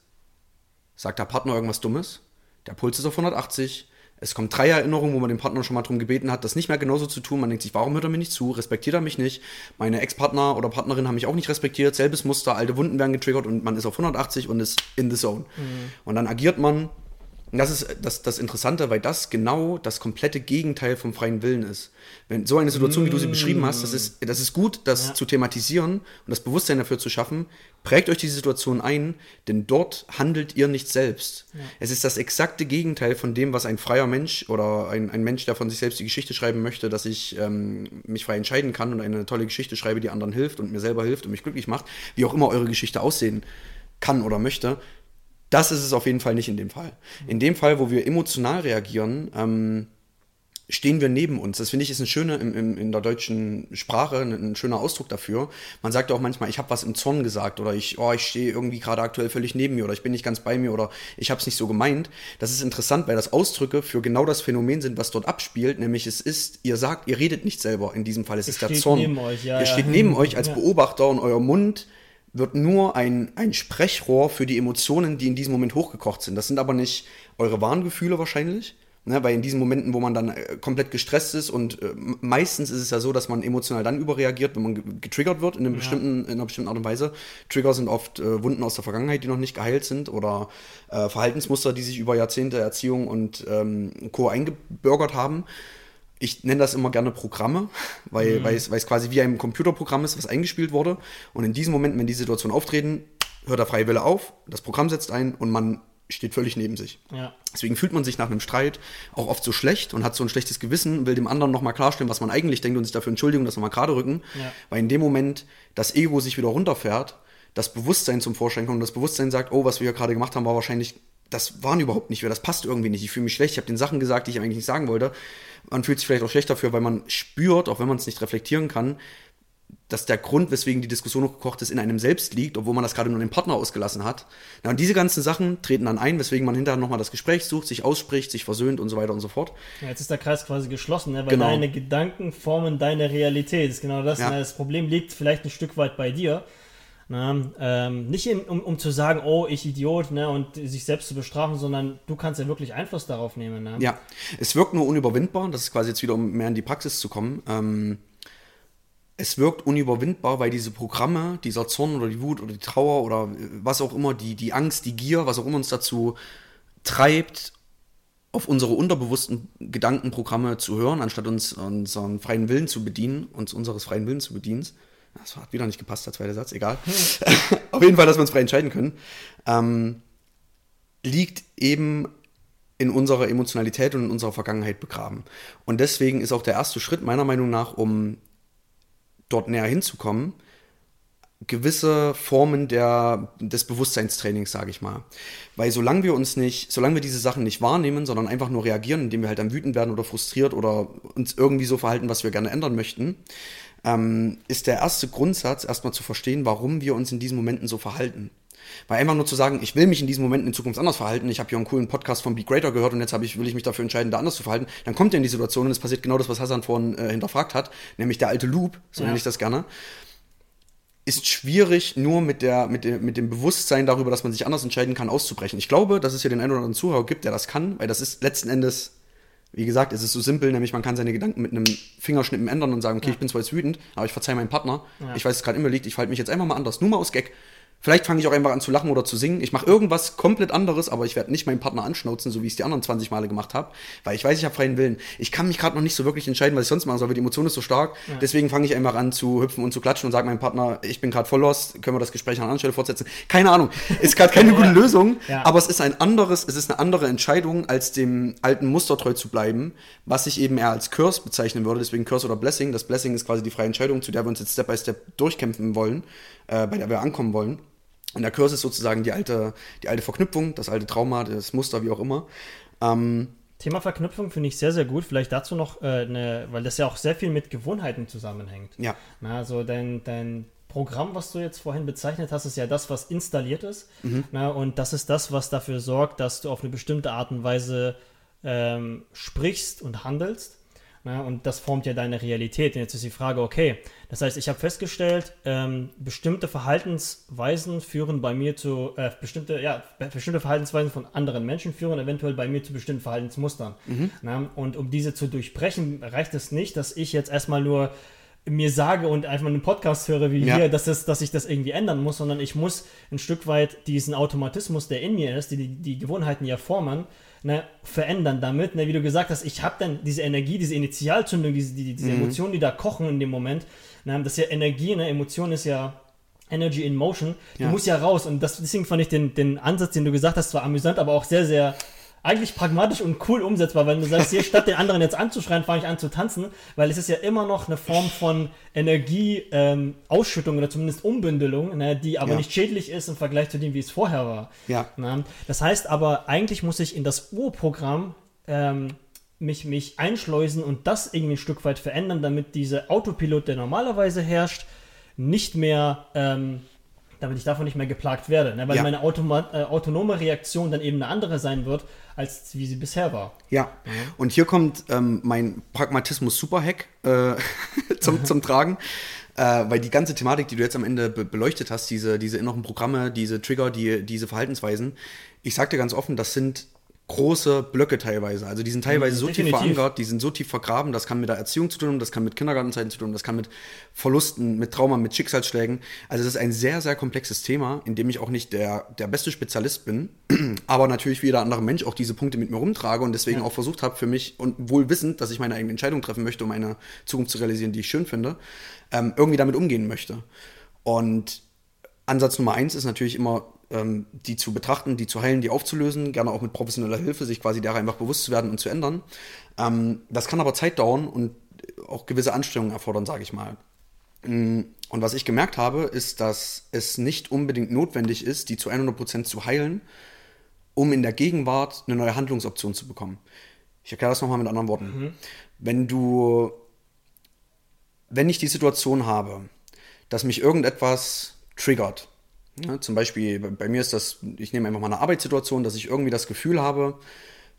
sagt der Partner irgendwas Dummes, der Puls ist auf 180, Es kommt drei Erinnerungen, wo man den Partner schon mal darum gebeten hat, das nicht mehr genauso zu tun. Man denkt sich, warum hört er mir nicht zu? Respektiert er mich nicht? Meine Ex-Partner oder Partnerin haben mich auch nicht respektiert. Selbes Muster, alte Wunden werden getriggert und man ist auf 180 und ist in the zone. Mhm. Und dann agiert man und das ist das, das Interessante, weil das genau das komplette Gegenteil vom freien Willen ist. Wenn so eine Situation, wie du sie beschrieben hast, das ist, das ist gut, das ja. zu thematisieren und das Bewusstsein dafür zu schaffen. Prägt euch diese Situation ein, denn dort handelt ihr nicht selbst. Ja. Es ist das exakte Gegenteil von dem, was ein freier Mensch oder ein, ein Mensch, der von sich selbst die Geschichte schreiben möchte, dass ich ähm, mich frei entscheiden kann und eine tolle Geschichte schreibe, die anderen hilft und mir selber hilft und mich glücklich macht, wie auch immer eure Geschichte aussehen kann oder möchte das ist es auf jeden Fall nicht in dem Fall. In dem Fall, wo wir emotional reagieren, ähm, stehen wir neben uns. Das finde ich ist ein schöner im, im, in der deutschen Sprache ein, ein, schöner Ausdruck dafür. Man sagt auch manchmal, ich habe was im Zorn gesagt oder ich, oh, ich stehe irgendwie gerade aktuell völlig neben mir oder ich bin nicht ganz bei mir oder ich habe es nicht so gemeint. Das ist interessant, weil das Ausdrücke für genau das Phänomen sind, was dort abspielt. Nämlich es ist, ihr sagt, ihr redet nicht selber in diesem Fall. Es ich ist der Zorn. Neben euch, ja, ihr ja. steht neben euch als ja. Beobachter und euer Mund wird nur ein, ein Sprechrohr für die Emotionen, die in diesem Moment hochgekocht sind. Das sind aber nicht eure wahren Gefühle wahrscheinlich. Ne, weil in diesen Momenten, wo man dann äh, komplett gestresst ist und äh, meistens ist es ja so, dass man emotional dann überreagiert, wenn man getriggert wird in, einem ja. bestimmten, in einer bestimmten Art und Weise. Trigger sind oft äh, Wunden aus der Vergangenheit, die noch nicht geheilt sind oder äh, Verhaltensmuster, die sich über Jahrzehnte Erziehung und ähm, Co. eingebürgert haben ich nenne das immer gerne Programme, weil, mhm. weil, es, weil es quasi wie ein Computerprogramm ist, was eingespielt wurde. Und in diesen Momenten, wenn die Situationen auftreten, hört der freie Wille auf, das Programm setzt ein und man steht völlig neben sich. Ja. Deswegen fühlt man sich nach einem Streit auch oft so schlecht und hat so ein schlechtes Gewissen, will dem anderen nochmal klarstellen, was man eigentlich denkt und sich dafür entschuldigen und das nochmal gerade rücken. Ja. Weil in dem Moment das Ego sich wieder runterfährt, das Bewusstsein zum Vorschein kommt und das Bewusstsein sagt, oh, was wir hier gerade gemacht haben, war wahrscheinlich, das waren überhaupt nicht wir, das passt irgendwie nicht, ich fühle mich schlecht, ich habe den Sachen gesagt, die ich eigentlich nicht sagen wollte man fühlt sich vielleicht auch schlecht dafür, weil man spürt, auch wenn man es nicht reflektieren kann, dass der Grund, weswegen die Diskussion hochgekocht ist, in einem selbst liegt, obwohl man das gerade nur dem Partner ausgelassen hat. Ja, und diese ganzen Sachen treten dann ein, weswegen man hinterher nochmal das Gespräch sucht, sich ausspricht, sich versöhnt und so weiter und so fort. Ja, jetzt ist der Kreis quasi geschlossen, ne? weil genau. deine Gedanken formen deine Realität. Das ist genau das. Ja. Ne? Das Problem liegt vielleicht ein Stück weit bei dir. Ne? Ähm, nicht in, um, um zu sagen, oh, ich Idiot, ne? und sich selbst zu bestrafen, sondern du kannst ja wirklich Einfluss darauf nehmen. Ne? Ja, es wirkt nur unüberwindbar, das ist quasi jetzt wieder, um mehr in die Praxis zu kommen. Ähm, es wirkt unüberwindbar, weil diese Programme, dieser Zorn oder die Wut oder die Trauer oder was auch immer, die, die Angst, die Gier, was auch immer uns dazu treibt, auf unsere unterbewussten Gedankenprogramme zu hören, anstatt uns unseren freien Willen zu bedienen, uns unseres freien Willens zu bedienen, das hat wieder nicht gepasst, der zweite Satz, egal. (laughs) Auf jeden Fall, dass wir uns frei entscheiden können. Ähm, liegt eben in unserer Emotionalität und in unserer Vergangenheit begraben. Und deswegen ist auch der erste Schritt meiner Meinung nach, um dort näher hinzukommen, gewisse Formen der, des Bewusstseinstrainings, sage ich mal. Weil solange wir uns nicht, solange wir diese Sachen nicht wahrnehmen, sondern einfach nur reagieren, indem wir halt dann wütend werden oder frustriert oder uns irgendwie so verhalten, was wir gerne ändern möchten, ähm, ist der erste Grundsatz, erstmal zu verstehen, warum wir uns in diesen Momenten so verhalten. Weil einfach nur zu sagen, ich will mich in diesen Momenten in Zukunft anders verhalten, ich habe hier einen coolen Podcast von Be Greater gehört und jetzt ich, will ich mich dafür entscheiden, da anders zu verhalten, dann kommt ihr in die Situation und es passiert genau das, was Hassan vorhin äh, hinterfragt hat, nämlich der alte Loop, so ja. nenne ich das gerne. Ist schwierig, nur mit, der, mit, dem, mit dem Bewusstsein darüber, dass man sich anders entscheiden kann, auszubrechen. Ich glaube, dass es hier den einen oder anderen Zuhörer gibt, der das kann, weil das ist letzten Endes wie gesagt, es ist so simpel, nämlich man kann seine Gedanken mit einem Fingerschnippen ändern und sagen, okay, ja. ich bin zwar jetzt wütend, aber ich verzeihe meinem Partner. Ja. Ich weiß, es gerade immer liegt, ich verhalte mich jetzt einfach mal anders, nur mal aus Gag. Vielleicht fange ich auch einfach an zu lachen oder zu singen. Ich mache irgendwas komplett anderes, aber ich werde nicht meinen Partner anschnauzen, so wie ich es die anderen 20 Male gemacht habe, weil ich weiß, ich habe freien Willen. Ich kann mich gerade noch nicht so wirklich entscheiden, was ich sonst machen soll, weil die Emotion ist so stark. Ja. Deswegen fange ich einfach an zu hüpfen und zu klatschen und sage meinem Partner, ich bin gerade voll lost, können wir das Gespräch an einer Stelle fortsetzen. Keine Ahnung, ist gerade keine (laughs) gute Lösung, ja. aber es ist ein anderes, es ist eine andere Entscheidung, als dem alten Muster treu zu bleiben, was ich eben eher als Curse bezeichnen würde, deswegen Curse oder Blessing. Das Blessing ist quasi die freie Entscheidung, zu der wir uns jetzt Step by Step durchkämpfen wollen, äh, bei der wir ankommen wollen. Und der Kurs ist sozusagen die alte, die alte Verknüpfung, das alte Trauma, das Muster, wie auch immer. Ähm, Thema Verknüpfung finde ich sehr, sehr gut. Vielleicht dazu noch äh, eine, weil das ja auch sehr viel mit Gewohnheiten zusammenhängt. Ja. Na, also dein, dein Programm, was du jetzt vorhin bezeichnet hast, ist ja das, was installiert ist. Mhm. Na, und das ist das, was dafür sorgt, dass du auf eine bestimmte Art und Weise ähm, sprichst und handelst. Na, und das formt ja deine Realität. Und jetzt ist die Frage, okay, das heißt, ich habe festgestellt, ähm, bestimmte Verhaltensweisen führen bei mir zu, äh, bestimmte, ja, bestimmte Verhaltensweisen von anderen Menschen führen eventuell bei mir zu bestimmten Verhaltensmustern. Mhm. Na, und um diese zu durchbrechen, reicht es nicht, dass ich jetzt erstmal nur mir sage und einfach einen Podcast höre wie ja. hier, dass, das, dass ich das irgendwie ändern muss, sondern ich muss ein Stück weit diesen Automatismus, der in mir ist, die, die Gewohnheiten ja formen, ne, verändern damit. Ne, wie du gesagt hast, ich habe dann diese Energie, diese Initialzündung, diese, die, diese mhm. Emotionen, die da kochen in dem Moment. Ne, das ist ja Energie, ne, Emotion ist ja Energy in Motion. Die ja. muss ja raus. Und das, deswegen fand ich den, den Ansatz, den du gesagt hast, zwar amüsant, aber auch sehr, sehr eigentlich pragmatisch und cool umsetzbar, wenn du sagst, hier statt den anderen jetzt anzuschreien, fange ich an zu tanzen, weil es ist ja immer noch eine Form von Energieausschüttung ähm, oder zumindest Umbündelung, ne, die aber ja. nicht schädlich ist im Vergleich zu dem, wie es vorher war. Ja. Ne? Das heißt aber, eigentlich muss ich in das Urprogramm ähm, mich, mich einschleusen und das irgendwie ein Stück weit verändern, damit dieser Autopilot, der normalerweise herrscht, nicht mehr ähm, damit ich davon nicht mehr geplagt werde. Ne? Weil ja. meine Automa äh, autonome Reaktion dann eben eine andere sein wird, als wie sie bisher war. Ja, mhm. und hier kommt ähm, mein Pragmatismus-Superhack äh, (laughs) zum, zum Tragen. Äh, weil die ganze Thematik, die du jetzt am Ende be beleuchtet hast, diese, diese inneren Programme, diese Trigger, die, diese Verhaltensweisen, ich sag dir ganz offen, das sind große Blöcke teilweise. Also die sind teilweise so Definitiv. tief verankert, die sind so tief vergraben, das kann mit der Erziehung zu tun haben, das kann mit Kindergartenzeiten zu tun haben, das kann mit Verlusten, mit Trauma, mit Schicksalsschlägen. Also das ist ein sehr, sehr komplexes Thema, in dem ich auch nicht der, der beste Spezialist bin, (clears throat) aber natürlich wie jeder andere Mensch auch diese Punkte mit mir rumtrage und deswegen ja. auch versucht habe für mich und wohl wissend, dass ich meine eigene Entscheidung treffen möchte, um eine Zukunft zu realisieren, die ich schön finde, ähm, irgendwie damit umgehen möchte. Und Ansatz Nummer eins ist natürlich immer ähm, die zu betrachten, die zu heilen, die aufzulösen, gerne auch mit professioneller Hilfe, sich quasi daran einfach bewusst zu werden und zu ändern. Ähm, das kann aber Zeit dauern und auch gewisse Anstrengungen erfordern, sage ich mal. Mm, und was ich gemerkt habe, ist, dass es nicht unbedingt notwendig ist, die zu 100% zu heilen, um in der Gegenwart eine neue Handlungsoption zu bekommen. Ich erkläre das nochmal mit anderen Worten. Mhm. Wenn du, wenn ich die Situation habe, dass mich irgendetwas triggert, ja, zum Beispiel, bei mir ist das, ich nehme einfach mal eine Arbeitssituation, dass ich irgendwie das Gefühl habe,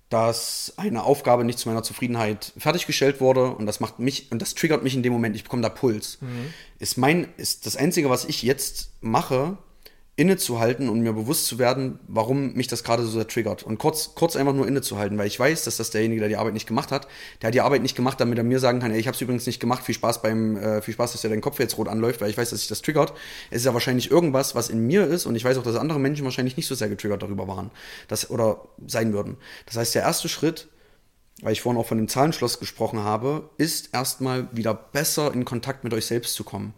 dass eine Aufgabe nicht zu meiner Zufriedenheit fertiggestellt wurde und das macht mich und das triggert mich in dem Moment, ich bekomme da Puls. Mhm. Ist mein, ist das Einzige, was ich jetzt mache, innezuhalten und mir bewusst zu werden, warum mich das gerade so sehr triggert. Und kurz, kurz einfach nur innezuhalten, weil ich weiß, dass das derjenige, der die Arbeit nicht gemacht hat, der hat die Arbeit nicht gemacht, damit er mir sagen kann, ey, ich habe es übrigens nicht gemacht, viel Spaß beim, äh, viel Spaß, dass dir dein Kopf jetzt rot anläuft, weil ich weiß, dass sich das triggert. Es ist ja wahrscheinlich irgendwas, was in mir ist und ich weiß auch, dass andere Menschen wahrscheinlich nicht so sehr getriggert darüber waren, das, oder sein würden. Das heißt, der erste Schritt, weil ich vorhin auch von dem Zahlenschloss gesprochen habe, ist erstmal wieder besser in Kontakt mit euch selbst zu kommen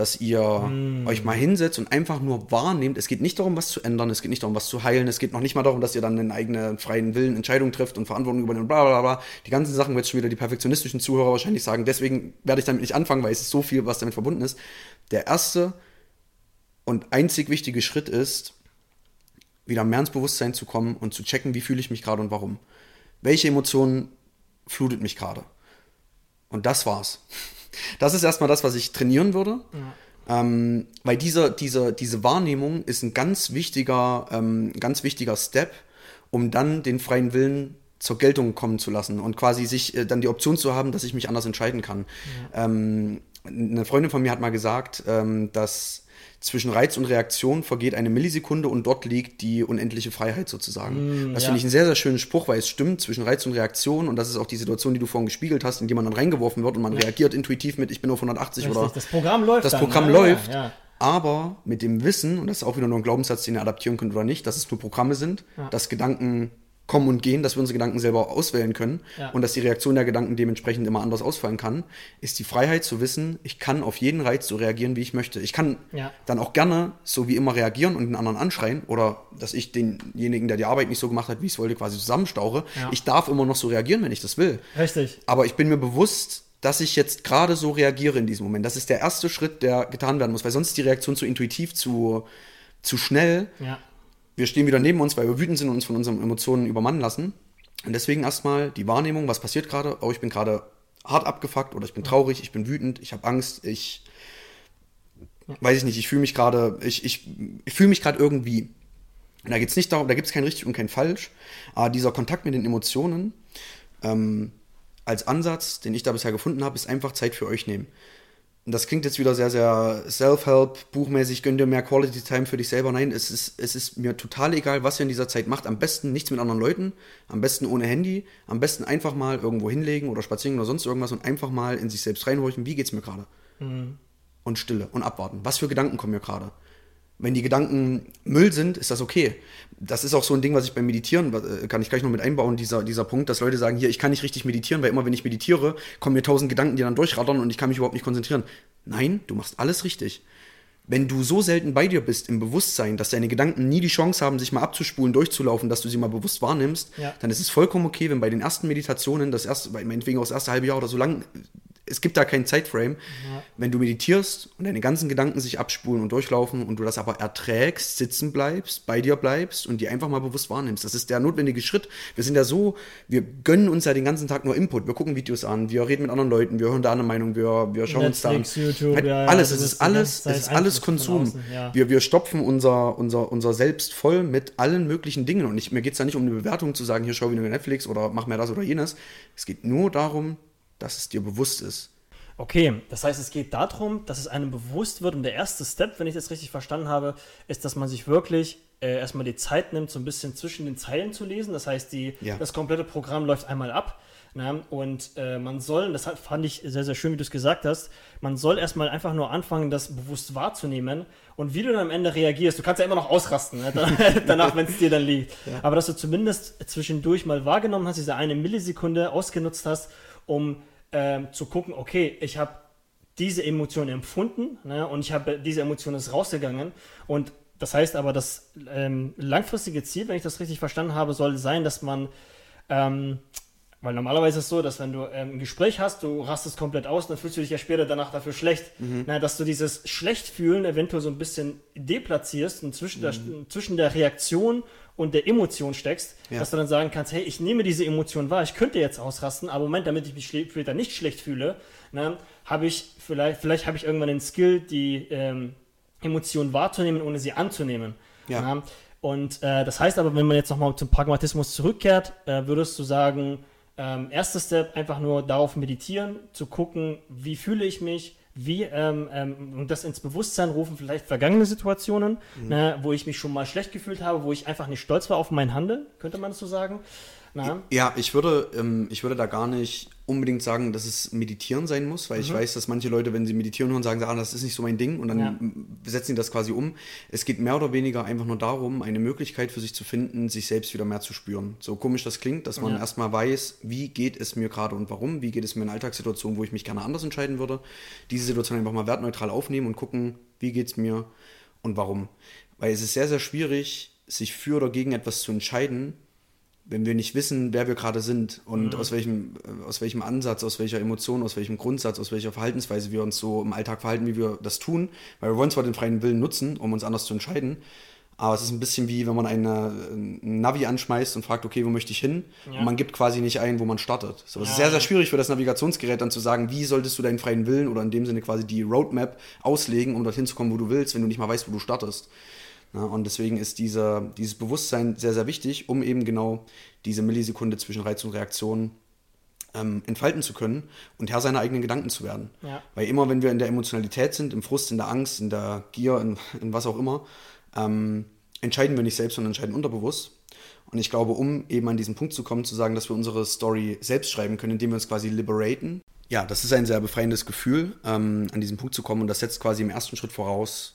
dass ihr mm. euch mal hinsetzt und einfach nur wahrnehmt. Es geht nicht darum, was zu ändern, es geht nicht darum, was zu heilen, es geht noch nicht mal darum, dass ihr dann einen eigenen freien Willen Entscheidungen trifft und Verantwortung übernimmt, bla bla bla. Die ganzen Sachen wird schon wieder die perfektionistischen Zuhörer wahrscheinlich sagen. Deswegen werde ich damit nicht anfangen, weil es ist so viel, was damit verbunden ist. Der erste und einzig wichtige Schritt ist, wieder mehr ins Bewusstsein zu kommen und zu checken, wie fühle ich mich gerade und warum. Welche Emotionen flutet mich gerade? Und das war's. Das ist erstmal das, was ich trainieren würde. Ja. Ähm, weil dieser, dieser, diese Wahrnehmung ist ein ganz wichtiger, ähm, ganz wichtiger Step, um dann den freien Willen zur Geltung kommen zu lassen und quasi sich äh, dann die Option zu haben, dass ich mich anders entscheiden kann. Ja. Ähm, eine Freundin von mir hat mal gesagt, ähm, dass zwischen Reiz und Reaktion vergeht eine Millisekunde und dort liegt die unendliche Freiheit sozusagen. Mm, das ja. finde ich einen sehr, sehr schönen Spruch, weil es stimmt zwischen Reiz und Reaktion und das ist auch die Situation, die du vorhin gespiegelt hast, in die man dann reingeworfen wird und man ja. reagiert intuitiv mit, ich bin auf 180 Richtig, oder. Das Programm läuft. Das dann, Programm ja, läuft. Aber mit dem Wissen, und das ist auch wieder nur ein Glaubenssatz, den ihr adaptieren könnt oder nicht, dass es nur Programme sind, dass Gedanken kommen und gehen, dass wir unsere Gedanken selber auswählen können ja. und dass die Reaktion der Gedanken dementsprechend immer anders ausfallen kann, ist die Freiheit zu wissen, ich kann auf jeden Reiz so reagieren, wie ich möchte. Ich kann ja. dann auch gerne so wie immer reagieren und den anderen anschreien oder dass ich denjenigen, der die Arbeit nicht so gemacht hat, wie ich es wollte, quasi zusammenstauche. Ja. Ich darf immer noch so reagieren, wenn ich das will. Richtig. Aber ich bin mir bewusst, dass ich jetzt gerade so reagiere in diesem Moment. Das ist der erste Schritt, der getan werden muss, weil sonst ist die Reaktion zu intuitiv, zu, zu schnell. Ja wir stehen wieder neben uns, weil wir wütend sind und uns von unseren Emotionen übermannen lassen. Und deswegen erstmal die Wahrnehmung, was passiert gerade? Oh, ich bin gerade hart abgefuckt oder ich bin traurig, ich bin wütend, ich habe Angst, ich weiß ich nicht, ich fühle mich gerade, ich, ich, ich fühle mich gerade irgendwie. Und da geht es nicht darum, da gibt es kein richtig und kein falsch, aber dieser Kontakt mit den Emotionen, ähm, als Ansatz, den ich da bisher gefunden habe, ist einfach Zeit für euch nehmen. Das klingt jetzt wieder sehr, sehr Self-Help, buchmäßig, gönn dir mehr Quality Time für dich selber. Nein, es ist, es ist mir total egal, was ihr in dieser Zeit macht. Am besten nichts mit anderen Leuten, am besten ohne Handy, am besten einfach mal irgendwo hinlegen oder spazieren oder sonst irgendwas und einfach mal in sich selbst reinhorchen, wie geht's mir gerade? Mhm. Und Stille und abwarten. Was für Gedanken kommen mir gerade? Wenn die Gedanken Müll sind, ist das okay. Das ist auch so ein Ding, was ich beim Meditieren, äh, kann ich gleich noch mit einbauen, dieser, dieser Punkt, dass Leute sagen, hier, ich kann nicht richtig meditieren, weil immer wenn ich meditiere, kommen mir tausend Gedanken, die dann durchrattern und ich kann mich überhaupt nicht konzentrieren. Nein, du machst alles richtig. Wenn du so selten bei dir bist im Bewusstsein, dass deine Gedanken nie die Chance haben, sich mal abzuspulen, durchzulaufen, dass du sie mal bewusst wahrnimmst, ja. dann ist es vollkommen okay, wenn bei den ersten Meditationen, das erste, meinetwegen auch das erste halbe Jahr oder so lang es gibt da keinen Zeitframe. Ja. Wenn du meditierst und deine ganzen Gedanken sich abspulen und durchlaufen und du das aber erträgst, sitzen bleibst, bei dir bleibst und die einfach mal bewusst wahrnimmst. Das ist der notwendige Schritt. Wir sind ja so, wir gönnen uns ja den ganzen Tag nur Input. Wir gucken Videos an, wir reden mit anderen Leuten, wir hören da eine Meinung, wir, wir schauen Netflix, uns da an. YouTube, ja, alles, es ist alles, es ist alles Konsum. Außen, wir, wir stopfen unser, unser, unser Selbst voll mit allen möglichen Dingen. Und ich, mir geht es da nicht um eine Bewertung zu sagen, hier schau wieder Netflix oder mach mir das oder jenes. Es geht nur darum, dass es dir bewusst ist. Okay, das heißt, es geht darum, dass es einem bewusst wird und der erste Step, wenn ich das richtig verstanden habe, ist, dass man sich wirklich äh, erstmal die Zeit nimmt, so ein bisschen zwischen den Zeilen zu lesen. Das heißt, die, ja. das komplette Programm läuft einmal ab. Na, ne? und äh, man soll, das fand ich sehr, sehr schön, wie du es gesagt hast, man soll erstmal einfach nur anfangen, das bewusst wahrzunehmen und wie du dann am Ende reagierst. Du kannst ja immer noch ausrasten, ne? (laughs) danach, wenn es dir dann liegt. Ja. Aber dass du zumindest zwischendurch mal wahrgenommen hast, diese eine Millisekunde ausgenutzt hast, um ähm, zu gucken, okay, ich habe diese Emotion empfunden ne, und ich habe diese Emotion ist rausgegangen und das heißt aber, das ähm, langfristige Ziel, wenn ich das richtig verstanden habe, soll sein, dass man, ähm, weil normalerweise ist es so, dass wenn du ähm, ein Gespräch hast, du rastest komplett aus, dann fühlst du dich ja später danach dafür schlecht. Mhm. Na, dass du dieses Schlechtfühlen eventuell so ein bisschen deplatzierst und zwischen, mhm. der, zwischen der Reaktion und der Emotion steckst, ja. dass du dann sagen kannst, hey, ich nehme diese Emotion wahr, ich könnte jetzt ausrasten, aber Moment, damit ich mich später nicht schlecht fühle, ne, habe ich vielleicht, vielleicht habe ich irgendwann den Skill, die ähm, Emotion wahrzunehmen, ohne sie anzunehmen. Ja. Ne? Und äh, das heißt aber, wenn man jetzt nochmal zum Pragmatismus zurückkehrt, äh, würdest du sagen, ähm, erster Step einfach nur darauf meditieren, zu gucken, wie fühle ich mich, wie ähm, ähm, und das ins Bewusstsein rufen, vielleicht vergangene Situationen, mhm. ne, wo ich mich schon mal schlecht gefühlt habe, wo ich einfach nicht stolz war auf mein Handeln, könnte man das so sagen. Na? Ja, ich würde, ähm, ich würde da gar nicht unbedingt sagen, dass es Meditieren sein muss, weil mhm. ich weiß, dass manche Leute, wenn sie meditieren hören, sagen, ah, das ist nicht so mein Ding und dann ja. setzen sie das quasi um. Es geht mehr oder weniger einfach nur darum, eine Möglichkeit für sich zu finden, sich selbst wieder mehr zu spüren. So komisch das klingt, dass man ja. erstmal weiß, wie geht es mir gerade und warum, wie geht es mir in Alltagssituationen, wo ich mich gerne anders entscheiden würde. Diese Situation einfach mal wertneutral aufnehmen und gucken, wie geht es mir und warum. Weil es ist sehr, sehr schwierig, sich für oder gegen etwas zu entscheiden, wenn wir nicht wissen, wer wir gerade sind und mhm. aus, welchem, äh, aus welchem Ansatz, aus welcher Emotion, aus welchem Grundsatz, aus welcher Verhaltensweise wir uns so im Alltag verhalten, wie wir das tun, weil wir wollen zwar den freien Willen nutzen, um uns anders zu entscheiden, aber es ist ein bisschen wie, wenn man eine, ein Navi anschmeißt und fragt, okay, wo möchte ich hin? Ja. Und man gibt quasi nicht ein, wo man startet. So, es ja. ist sehr, sehr schwierig für das Navigationsgerät dann zu sagen, wie solltest du deinen freien Willen oder in dem Sinne quasi die Roadmap auslegen, um dorthin zu kommen, wo du willst, wenn du nicht mal weißt, wo du startest. Ja, und deswegen ist dieser, dieses Bewusstsein sehr, sehr wichtig, um eben genau diese Millisekunde zwischen Reiz und Reaktion ähm, entfalten zu können und Herr seiner eigenen Gedanken zu werden. Ja. Weil immer, wenn wir in der Emotionalität sind, im Frust, in der Angst, in der Gier, in, in was auch immer, ähm, entscheiden wir nicht selbst, sondern entscheiden unterbewusst. Und ich glaube, um eben an diesen Punkt zu kommen, zu sagen, dass wir unsere Story selbst schreiben können, indem wir uns quasi liberaten, ja, das ist ein sehr befreiendes Gefühl, ähm, an diesen Punkt zu kommen. Und das setzt quasi im ersten Schritt voraus,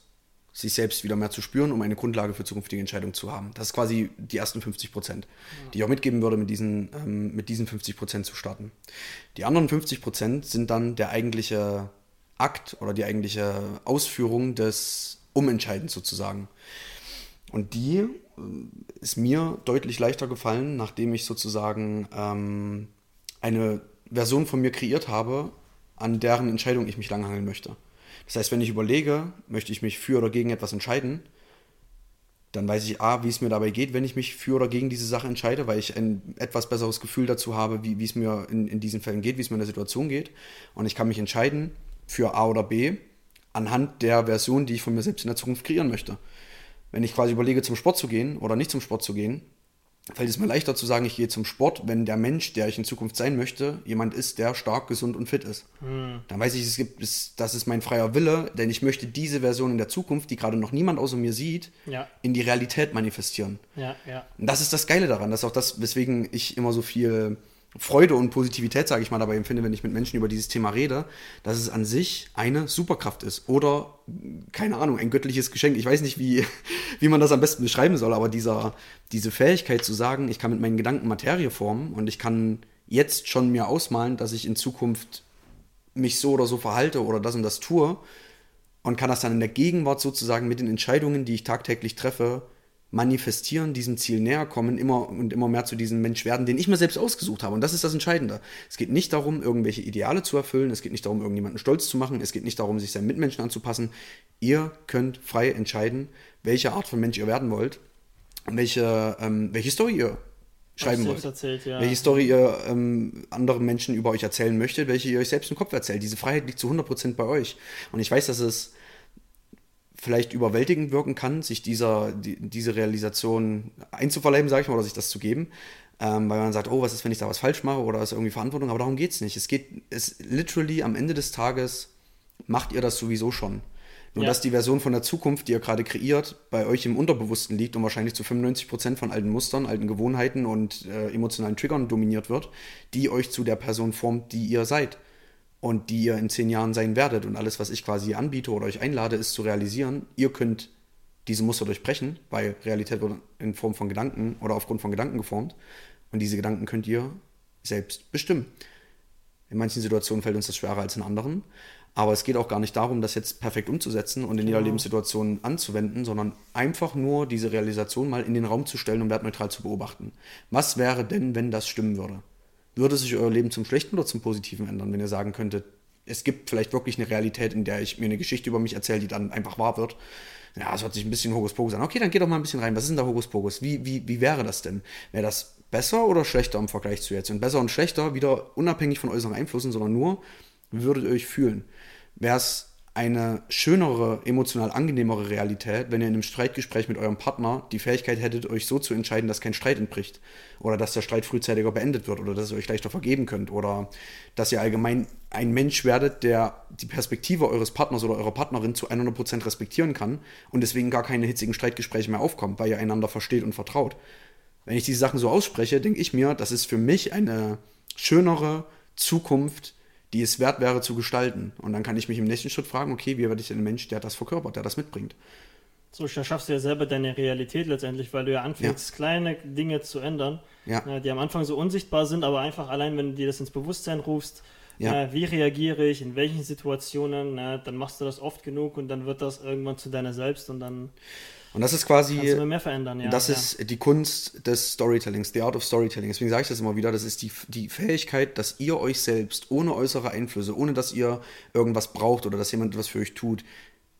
sich selbst wieder mehr zu spüren, um eine Grundlage für zukünftige Entscheidungen zu haben. Das ist quasi die ersten 50 Prozent, ja. die ich auch mitgeben würde, mit diesen, ähm, mit diesen 50 Prozent zu starten. Die anderen 50 Prozent sind dann der eigentliche Akt oder die eigentliche Ausführung des Umentscheidens sozusagen. Und die äh, ist mir deutlich leichter gefallen, nachdem ich sozusagen ähm, eine Version von mir kreiert habe, an deren Entscheidung ich mich langhangeln möchte. Das heißt, wenn ich überlege, möchte ich mich für oder gegen etwas entscheiden, dann weiß ich A, wie es mir dabei geht, wenn ich mich für oder gegen diese Sache entscheide, weil ich ein etwas besseres Gefühl dazu habe, wie, wie es mir in, in diesen Fällen geht, wie es mir in der Situation geht. Und ich kann mich entscheiden für A oder B anhand der Version, die ich von mir selbst in der Zukunft kreieren möchte. Wenn ich quasi überlege, zum Sport zu gehen oder nicht zum Sport zu gehen, fällt es mir leichter zu sagen, ich gehe zum Sport, wenn der Mensch, der ich in Zukunft sein möchte, jemand ist, der stark, gesund und fit ist. Hm. Dann weiß ich, es gibt, das ist mein freier Wille, denn ich möchte diese Version in der Zukunft, die gerade noch niemand außer mir sieht, ja. in die Realität manifestieren. Ja, ja. Und das ist das Geile daran. Das ist auch das, weswegen ich immer so viel Freude und Positivität, sage ich mal, dabei empfinde, wenn ich mit Menschen über dieses Thema rede, dass es an sich eine Superkraft ist oder, keine Ahnung, ein göttliches Geschenk. Ich weiß nicht, wie, (laughs) wie man das am besten beschreiben soll, aber dieser, diese Fähigkeit zu sagen, ich kann mit meinen Gedanken Materie formen und ich kann jetzt schon mir ausmalen, dass ich in Zukunft mich so oder so verhalte oder das und das tue und kann das dann in der Gegenwart sozusagen mit den Entscheidungen, die ich tagtäglich treffe, manifestieren, diesem Ziel näher kommen, immer und immer mehr zu diesem Mensch werden, den ich mir selbst ausgesucht habe. Und das ist das Entscheidende. Es geht nicht darum, irgendwelche Ideale zu erfüllen, es geht nicht darum, irgendjemanden stolz zu machen, es geht nicht darum, sich seinen Mitmenschen anzupassen. Ihr könnt frei entscheiden, welche Art von Mensch ihr werden wollt und welche, ähm, welche Story ihr schreiben wollt. Erzählt, ja. Welche Story ihr ähm, anderen Menschen über euch erzählen möchtet, welche ihr euch selbst im Kopf erzählt. Diese Freiheit liegt zu 100% bei euch. Und ich weiß, dass es vielleicht überwältigend wirken kann, sich dieser, die, diese Realisation einzuverleiben, sage ich mal, oder sich das zu geben. Ähm, weil man sagt, oh, was ist, wenn ich da was falsch mache oder ist irgendwie Verantwortung, aber darum geht es nicht. Es geht, es literally am Ende des Tages macht ihr das sowieso schon. Nur ja. dass die Version von der Zukunft, die ihr gerade kreiert, bei euch im Unterbewussten liegt und wahrscheinlich zu 95% von alten Mustern, alten Gewohnheiten und äh, emotionalen Triggern dominiert wird, die euch zu der Person formt, die ihr seid und die ihr in zehn Jahren sein werdet. Und alles, was ich quasi anbiete oder euch einlade, ist zu realisieren, ihr könnt diese Muster durchbrechen, weil Realität wird in Form von Gedanken oder aufgrund von Gedanken geformt. Und diese Gedanken könnt ihr selbst bestimmen. In manchen Situationen fällt uns das schwerer als in anderen. Aber es geht auch gar nicht darum, das jetzt perfekt umzusetzen und in jeder genau. Lebenssituation anzuwenden, sondern einfach nur diese Realisation mal in den Raum zu stellen und wertneutral zu beobachten. Was wäre denn, wenn das stimmen würde? Würde sich euer Leben zum Schlechten oder zum Positiven ändern, wenn ihr sagen könntet, es gibt vielleicht wirklich eine Realität, in der ich mir eine Geschichte über mich erzähle, die dann einfach wahr wird. Ja, es hört sich ein bisschen Hokuspokus an. Okay, dann geht doch mal ein bisschen rein. Was ist denn da Hokuspokus? Wie, wie, wie wäre das denn? Wäre das besser oder schlechter im Vergleich zu jetzt? Und besser und schlechter wieder unabhängig von äußeren Einflüssen, sondern nur, wie würdet ihr euch fühlen? Wäre es eine schönere, emotional angenehmere Realität, wenn ihr in einem Streitgespräch mit eurem Partner die Fähigkeit hättet, euch so zu entscheiden, dass kein Streit entbricht. Oder dass der Streit frühzeitiger beendet wird. Oder dass ihr euch leichter vergeben könnt. Oder dass ihr allgemein ein Mensch werdet, der die Perspektive eures Partners oder eurer Partnerin zu 100% respektieren kann und deswegen gar keine hitzigen Streitgespräche mehr aufkommen, weil ihr einander versteht und vertraut. Wenn ich diese Sachen so ausspreche, denke ich mir, das ist für mich eine schönere Zukunft, die es wert wäre zu gestalten. Und dann kann ich mich im nächsten Schritt fragen, okay, wie werde ich denn ein Mensch, der das verkörpert, der das mitbringt? So schaffst du ja selber deine Realität letztendlich, weil du ja anfängst, ja. kleine Dinge zu ändern, ja. die am Anfang so unsichtbar sind, aber einfach allein, wenn du dir das ins Bewusstsein rufst, ja. wie reagiere ich, in welchen Situationen, dann machst du das oft genug und dann wird das irgendwann zu deiner selbst und dann und das ist quasi. Kannst du mehr verändern, ja. Das ja. ist die Kunst des Storytellings, the art of storytelling. Deswegen sage ich das immer wieder. Das ist die, die Fähigkeit, dass ihr euch selbst ohne äußere Einflüsse, ohne dass ihr irgendwas braucht oder dass jemand etwas für euch tut,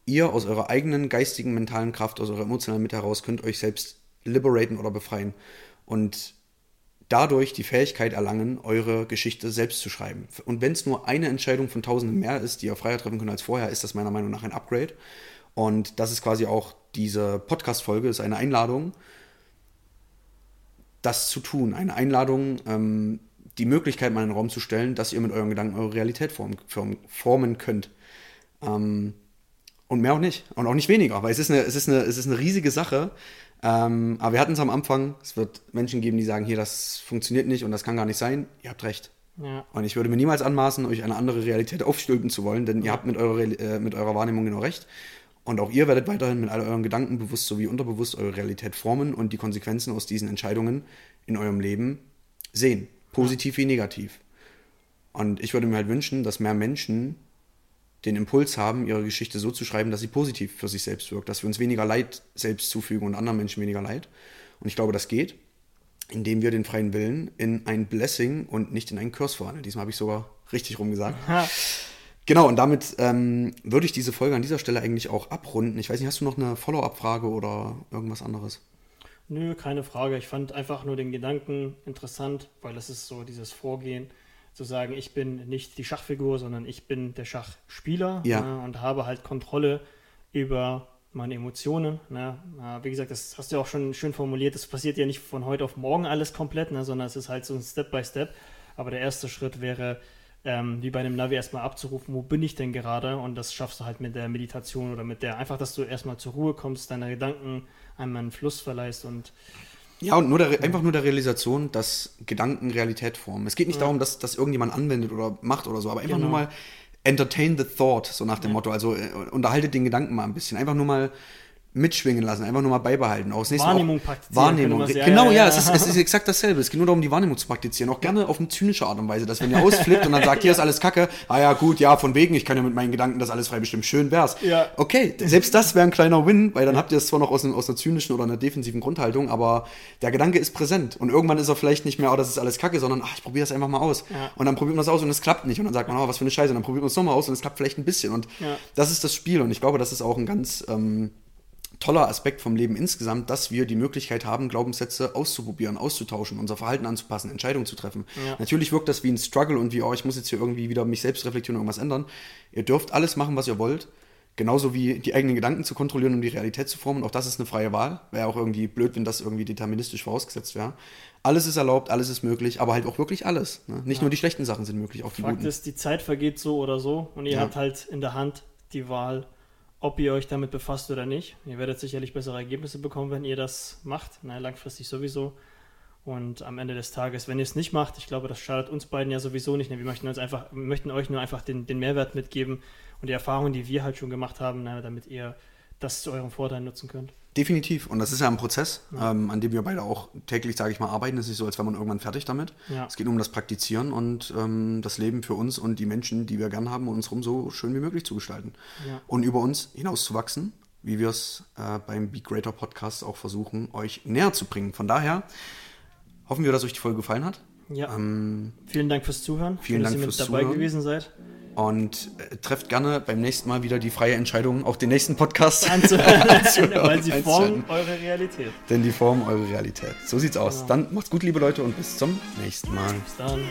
ihr aus eurer eigenen geistigen, mentalen Kraft, aus eurer emotionalen Mitte heraus könnt euch selbst liberaten oder befreien. Und dadurch die Fähigkeit erlangen, eure Geschichte selbst zu schreiben. Und wenn es nur eine Entscheidung von tausenden mehr ist, die ihr freier treffen könnt als vorher, ist das meiner Meinung nach ein Upgrade. Und das ist quasi auch diese Podcast-Folge, ist eine Einladung, das zu tun. Eine Einladung, ähm, die Möglichkeit mal in den Raum zu stellen, dass ihr mit euren Gedanken eure Realität form, form, formen könnt. Ähm, und mehr auch nicht. Und auch nicht weniger, weil es ist eine, es ist eine, es ist eine riesige Sache. Ähm, aber wir hatten es am Anfang, es wird Menschen geben, die sagen, hier, das funktioniert nicht und das kann gar nicht sein. Ihr habt recht. Ja. Und ich würde mir niemals anmaßen, euch eine andere Realität aufstülpen zu wollen, denn ja. ihr habt mit eurer, äh, mit eurer Wahrnehmung genau recht. Und auch ihr werdet weiterhin mit all euren Gedanken bewusst sowie unterbewusst eure Realität formen und die Konsequenzen aus diesen Entscheidungen in eurem Leben sehen. Positiv wie negativ. Und ich würde mir halt wünschen, dass mehr Menschen den Impuls haben, ihre Geschichte so zu schreiben, dass sie positiv für sich selbst wirkt, dass wir uns weniger Leid selbst zufügen und anderen Menschen weniger Leid. Und ich glaube, das geht, indem wir den freien Willen in ein Blessing und nicht in einen Curse verwandeln. Diesmal habe ich sogar richtig rumgesagt. Genau, und damit ähm, würde ich diese Folge an dieser Stelle eigentlich auch abrunden. Ich weiß nicht, hast du noch eine Follow-up-Frage oder irgendwas anderes? Nö, keine Frage. Ich fand einfach nur den Gedanken interessant, weil es ist so dieses Vorgehen, zu sagen, ich bin nicht die Schachfigur, sondern ich bin der Schachspieler ja. äh, und habe halt Kontrolle über meine Emotionen. Ne? Wie gesagt, das hast du ja auch schon schön formuliert. Das passiert ja nicht von heute auf morgen alles komplett, ne? sondern es ist halt so ein Step by Step. Aber der erste Schritt wäre, ähm, wie bei einem Navi erstmal abzurufen, wo bin ich denn gerade? Und das schaffst du halt mit der Meditation oder mit der, einfach, dass du erstmal zur Ruhe kommst, deine Gedanken einmal einen Fluss verleihst und ja, und nur der, einfach nur der Realisation, dass Gedanken Realität formen. Es geht nicht ja. darum, dass das irgendjemand anwendet oder macht oder so, aber einfach genau. nur mal entertain the thought, so nach dem ja. Motto. Also äh, unterhaltet den Gedanken mal ein bisschen. Einfach nur mal mitschwingen lassen, einfach nur mal beibehalten. Auch das Wahrnehmung auch, praktizieren. Wahrnehmung. Genau, ja, ja, Es, ist, es ist exakt dasselbe. Es geht nur darum, die Wahrnehmung zu praktizieren. Auch gerne auf eine zynische Art und Weise, dass wenn ihr ausflippt und dann sagt, hier ist alles Kacke, ah ja, gut, ja, von wegen, ich kann ja mit meinen Gedanken das alles frei bestimmen, schön wär's. Ja. Okay, selbst das wäre ein kleiner Win, weil dann habt ihr es zwar noch aus, aus einer zynischen oder einer defensiven Grundhaltung, aber der Gedanke ist präsent. Und irgendwann ist er vielleicht nicht mehr, oh, das ist alles Kacke, sondern, ach, ich probiere das einfach mal aus. Ja. Und dann probiert man es aus und es klappt nicht. Und dann sagt man, oh, was für eine Scheiße. Und dann probiert man es nochmal aus und es klappt vielleicht ein bisschen. Und ja. das ist das Spiel. Und ich glaube, das ist auch ein ganz, ähm, toller Aspekt vom Leben insgesamt, dass wir die Möglichkeit haben, Glaubenssätze auszuprobieren, auszutauschen, unser Verhalten anzupassen, Entscheidungen zu treffen. Ja. Natürlich wirkt das wie ein Struggle und wie, oh, ich muss jetzt hier irgendwie wieder mich selbst reflektieren und irgendwas ändern. Ihr dürft alles machen, was ihr wollt. Genauso wie die eigenen Gedanken zu kontrollieren und die Realität zu formen. Auch das ist eine freie Wahl. Wäre auch irgendwie blöd, wenn das irgendwie deterministisch vorausgesetzt wäre. Alles ist erlaubt, alles ist möglich, aber halt auch wirklich alles. Ne? Nicht ja. nur die schlechten Sachen sind möglich, auch die Fakt guten. ist, die Zeit vergeht so oder so und ihr ja. habt halt in der Hand die Wahl, ob ihr euch damit befasst oder nicht. Ihr werdet sicherlich bessere Ergebnisse bekommen, wenn ihr das macht. Na, langfristig sowieso. Und am Ende des Tages, wenn ihr es nicht macht, ich glaube, das schadet uns beiden ja sowieso nicht. Wir möchten uns einfach, möchten euch nur einfach den, den Mehrwert mitgeben und die Erfahrungen, die wir halt schon gemacht haben, na, damit ihr das zu eurem Vorteil nutzen könnt. Definitiv. Und das ist ja ein Prozess, ja. Ähm, an dem wir beide auch täglich, sage ich mal, arbeiten. Es ist nicht so, als wäre man irgendwann fertig damit. Ja. Es geht nur um das Praktizieren und ähm, das Leben für uns und die Menschen, die wir gern haben, um uns herum so schön wie möglich zu gestalten. Ja. Und über uns hinaus zu wachsen, wie wir es äh, beim Be Greater Podcast auch versuchen, euch näher zu bringen. Von daher hoffen wir, dass euch die Folge gefallen hat. Ja. Ähm, vielen Dank fürs Zuhören. Vielen Dank fürs dabei Zuhören. gewesen seid. Und äh, trefft gerne beim nächsten Mal wieder die freie Entscheidung, auch den nächsten Podcast (laughs) (laughs) anzuhören. Weil sie formen eure Realität. Denn die formen eure Realität. So sieht's aus. Genau. Dann macht's gut, liebe Leute, und bis zum nächsten Mal. Bis dann.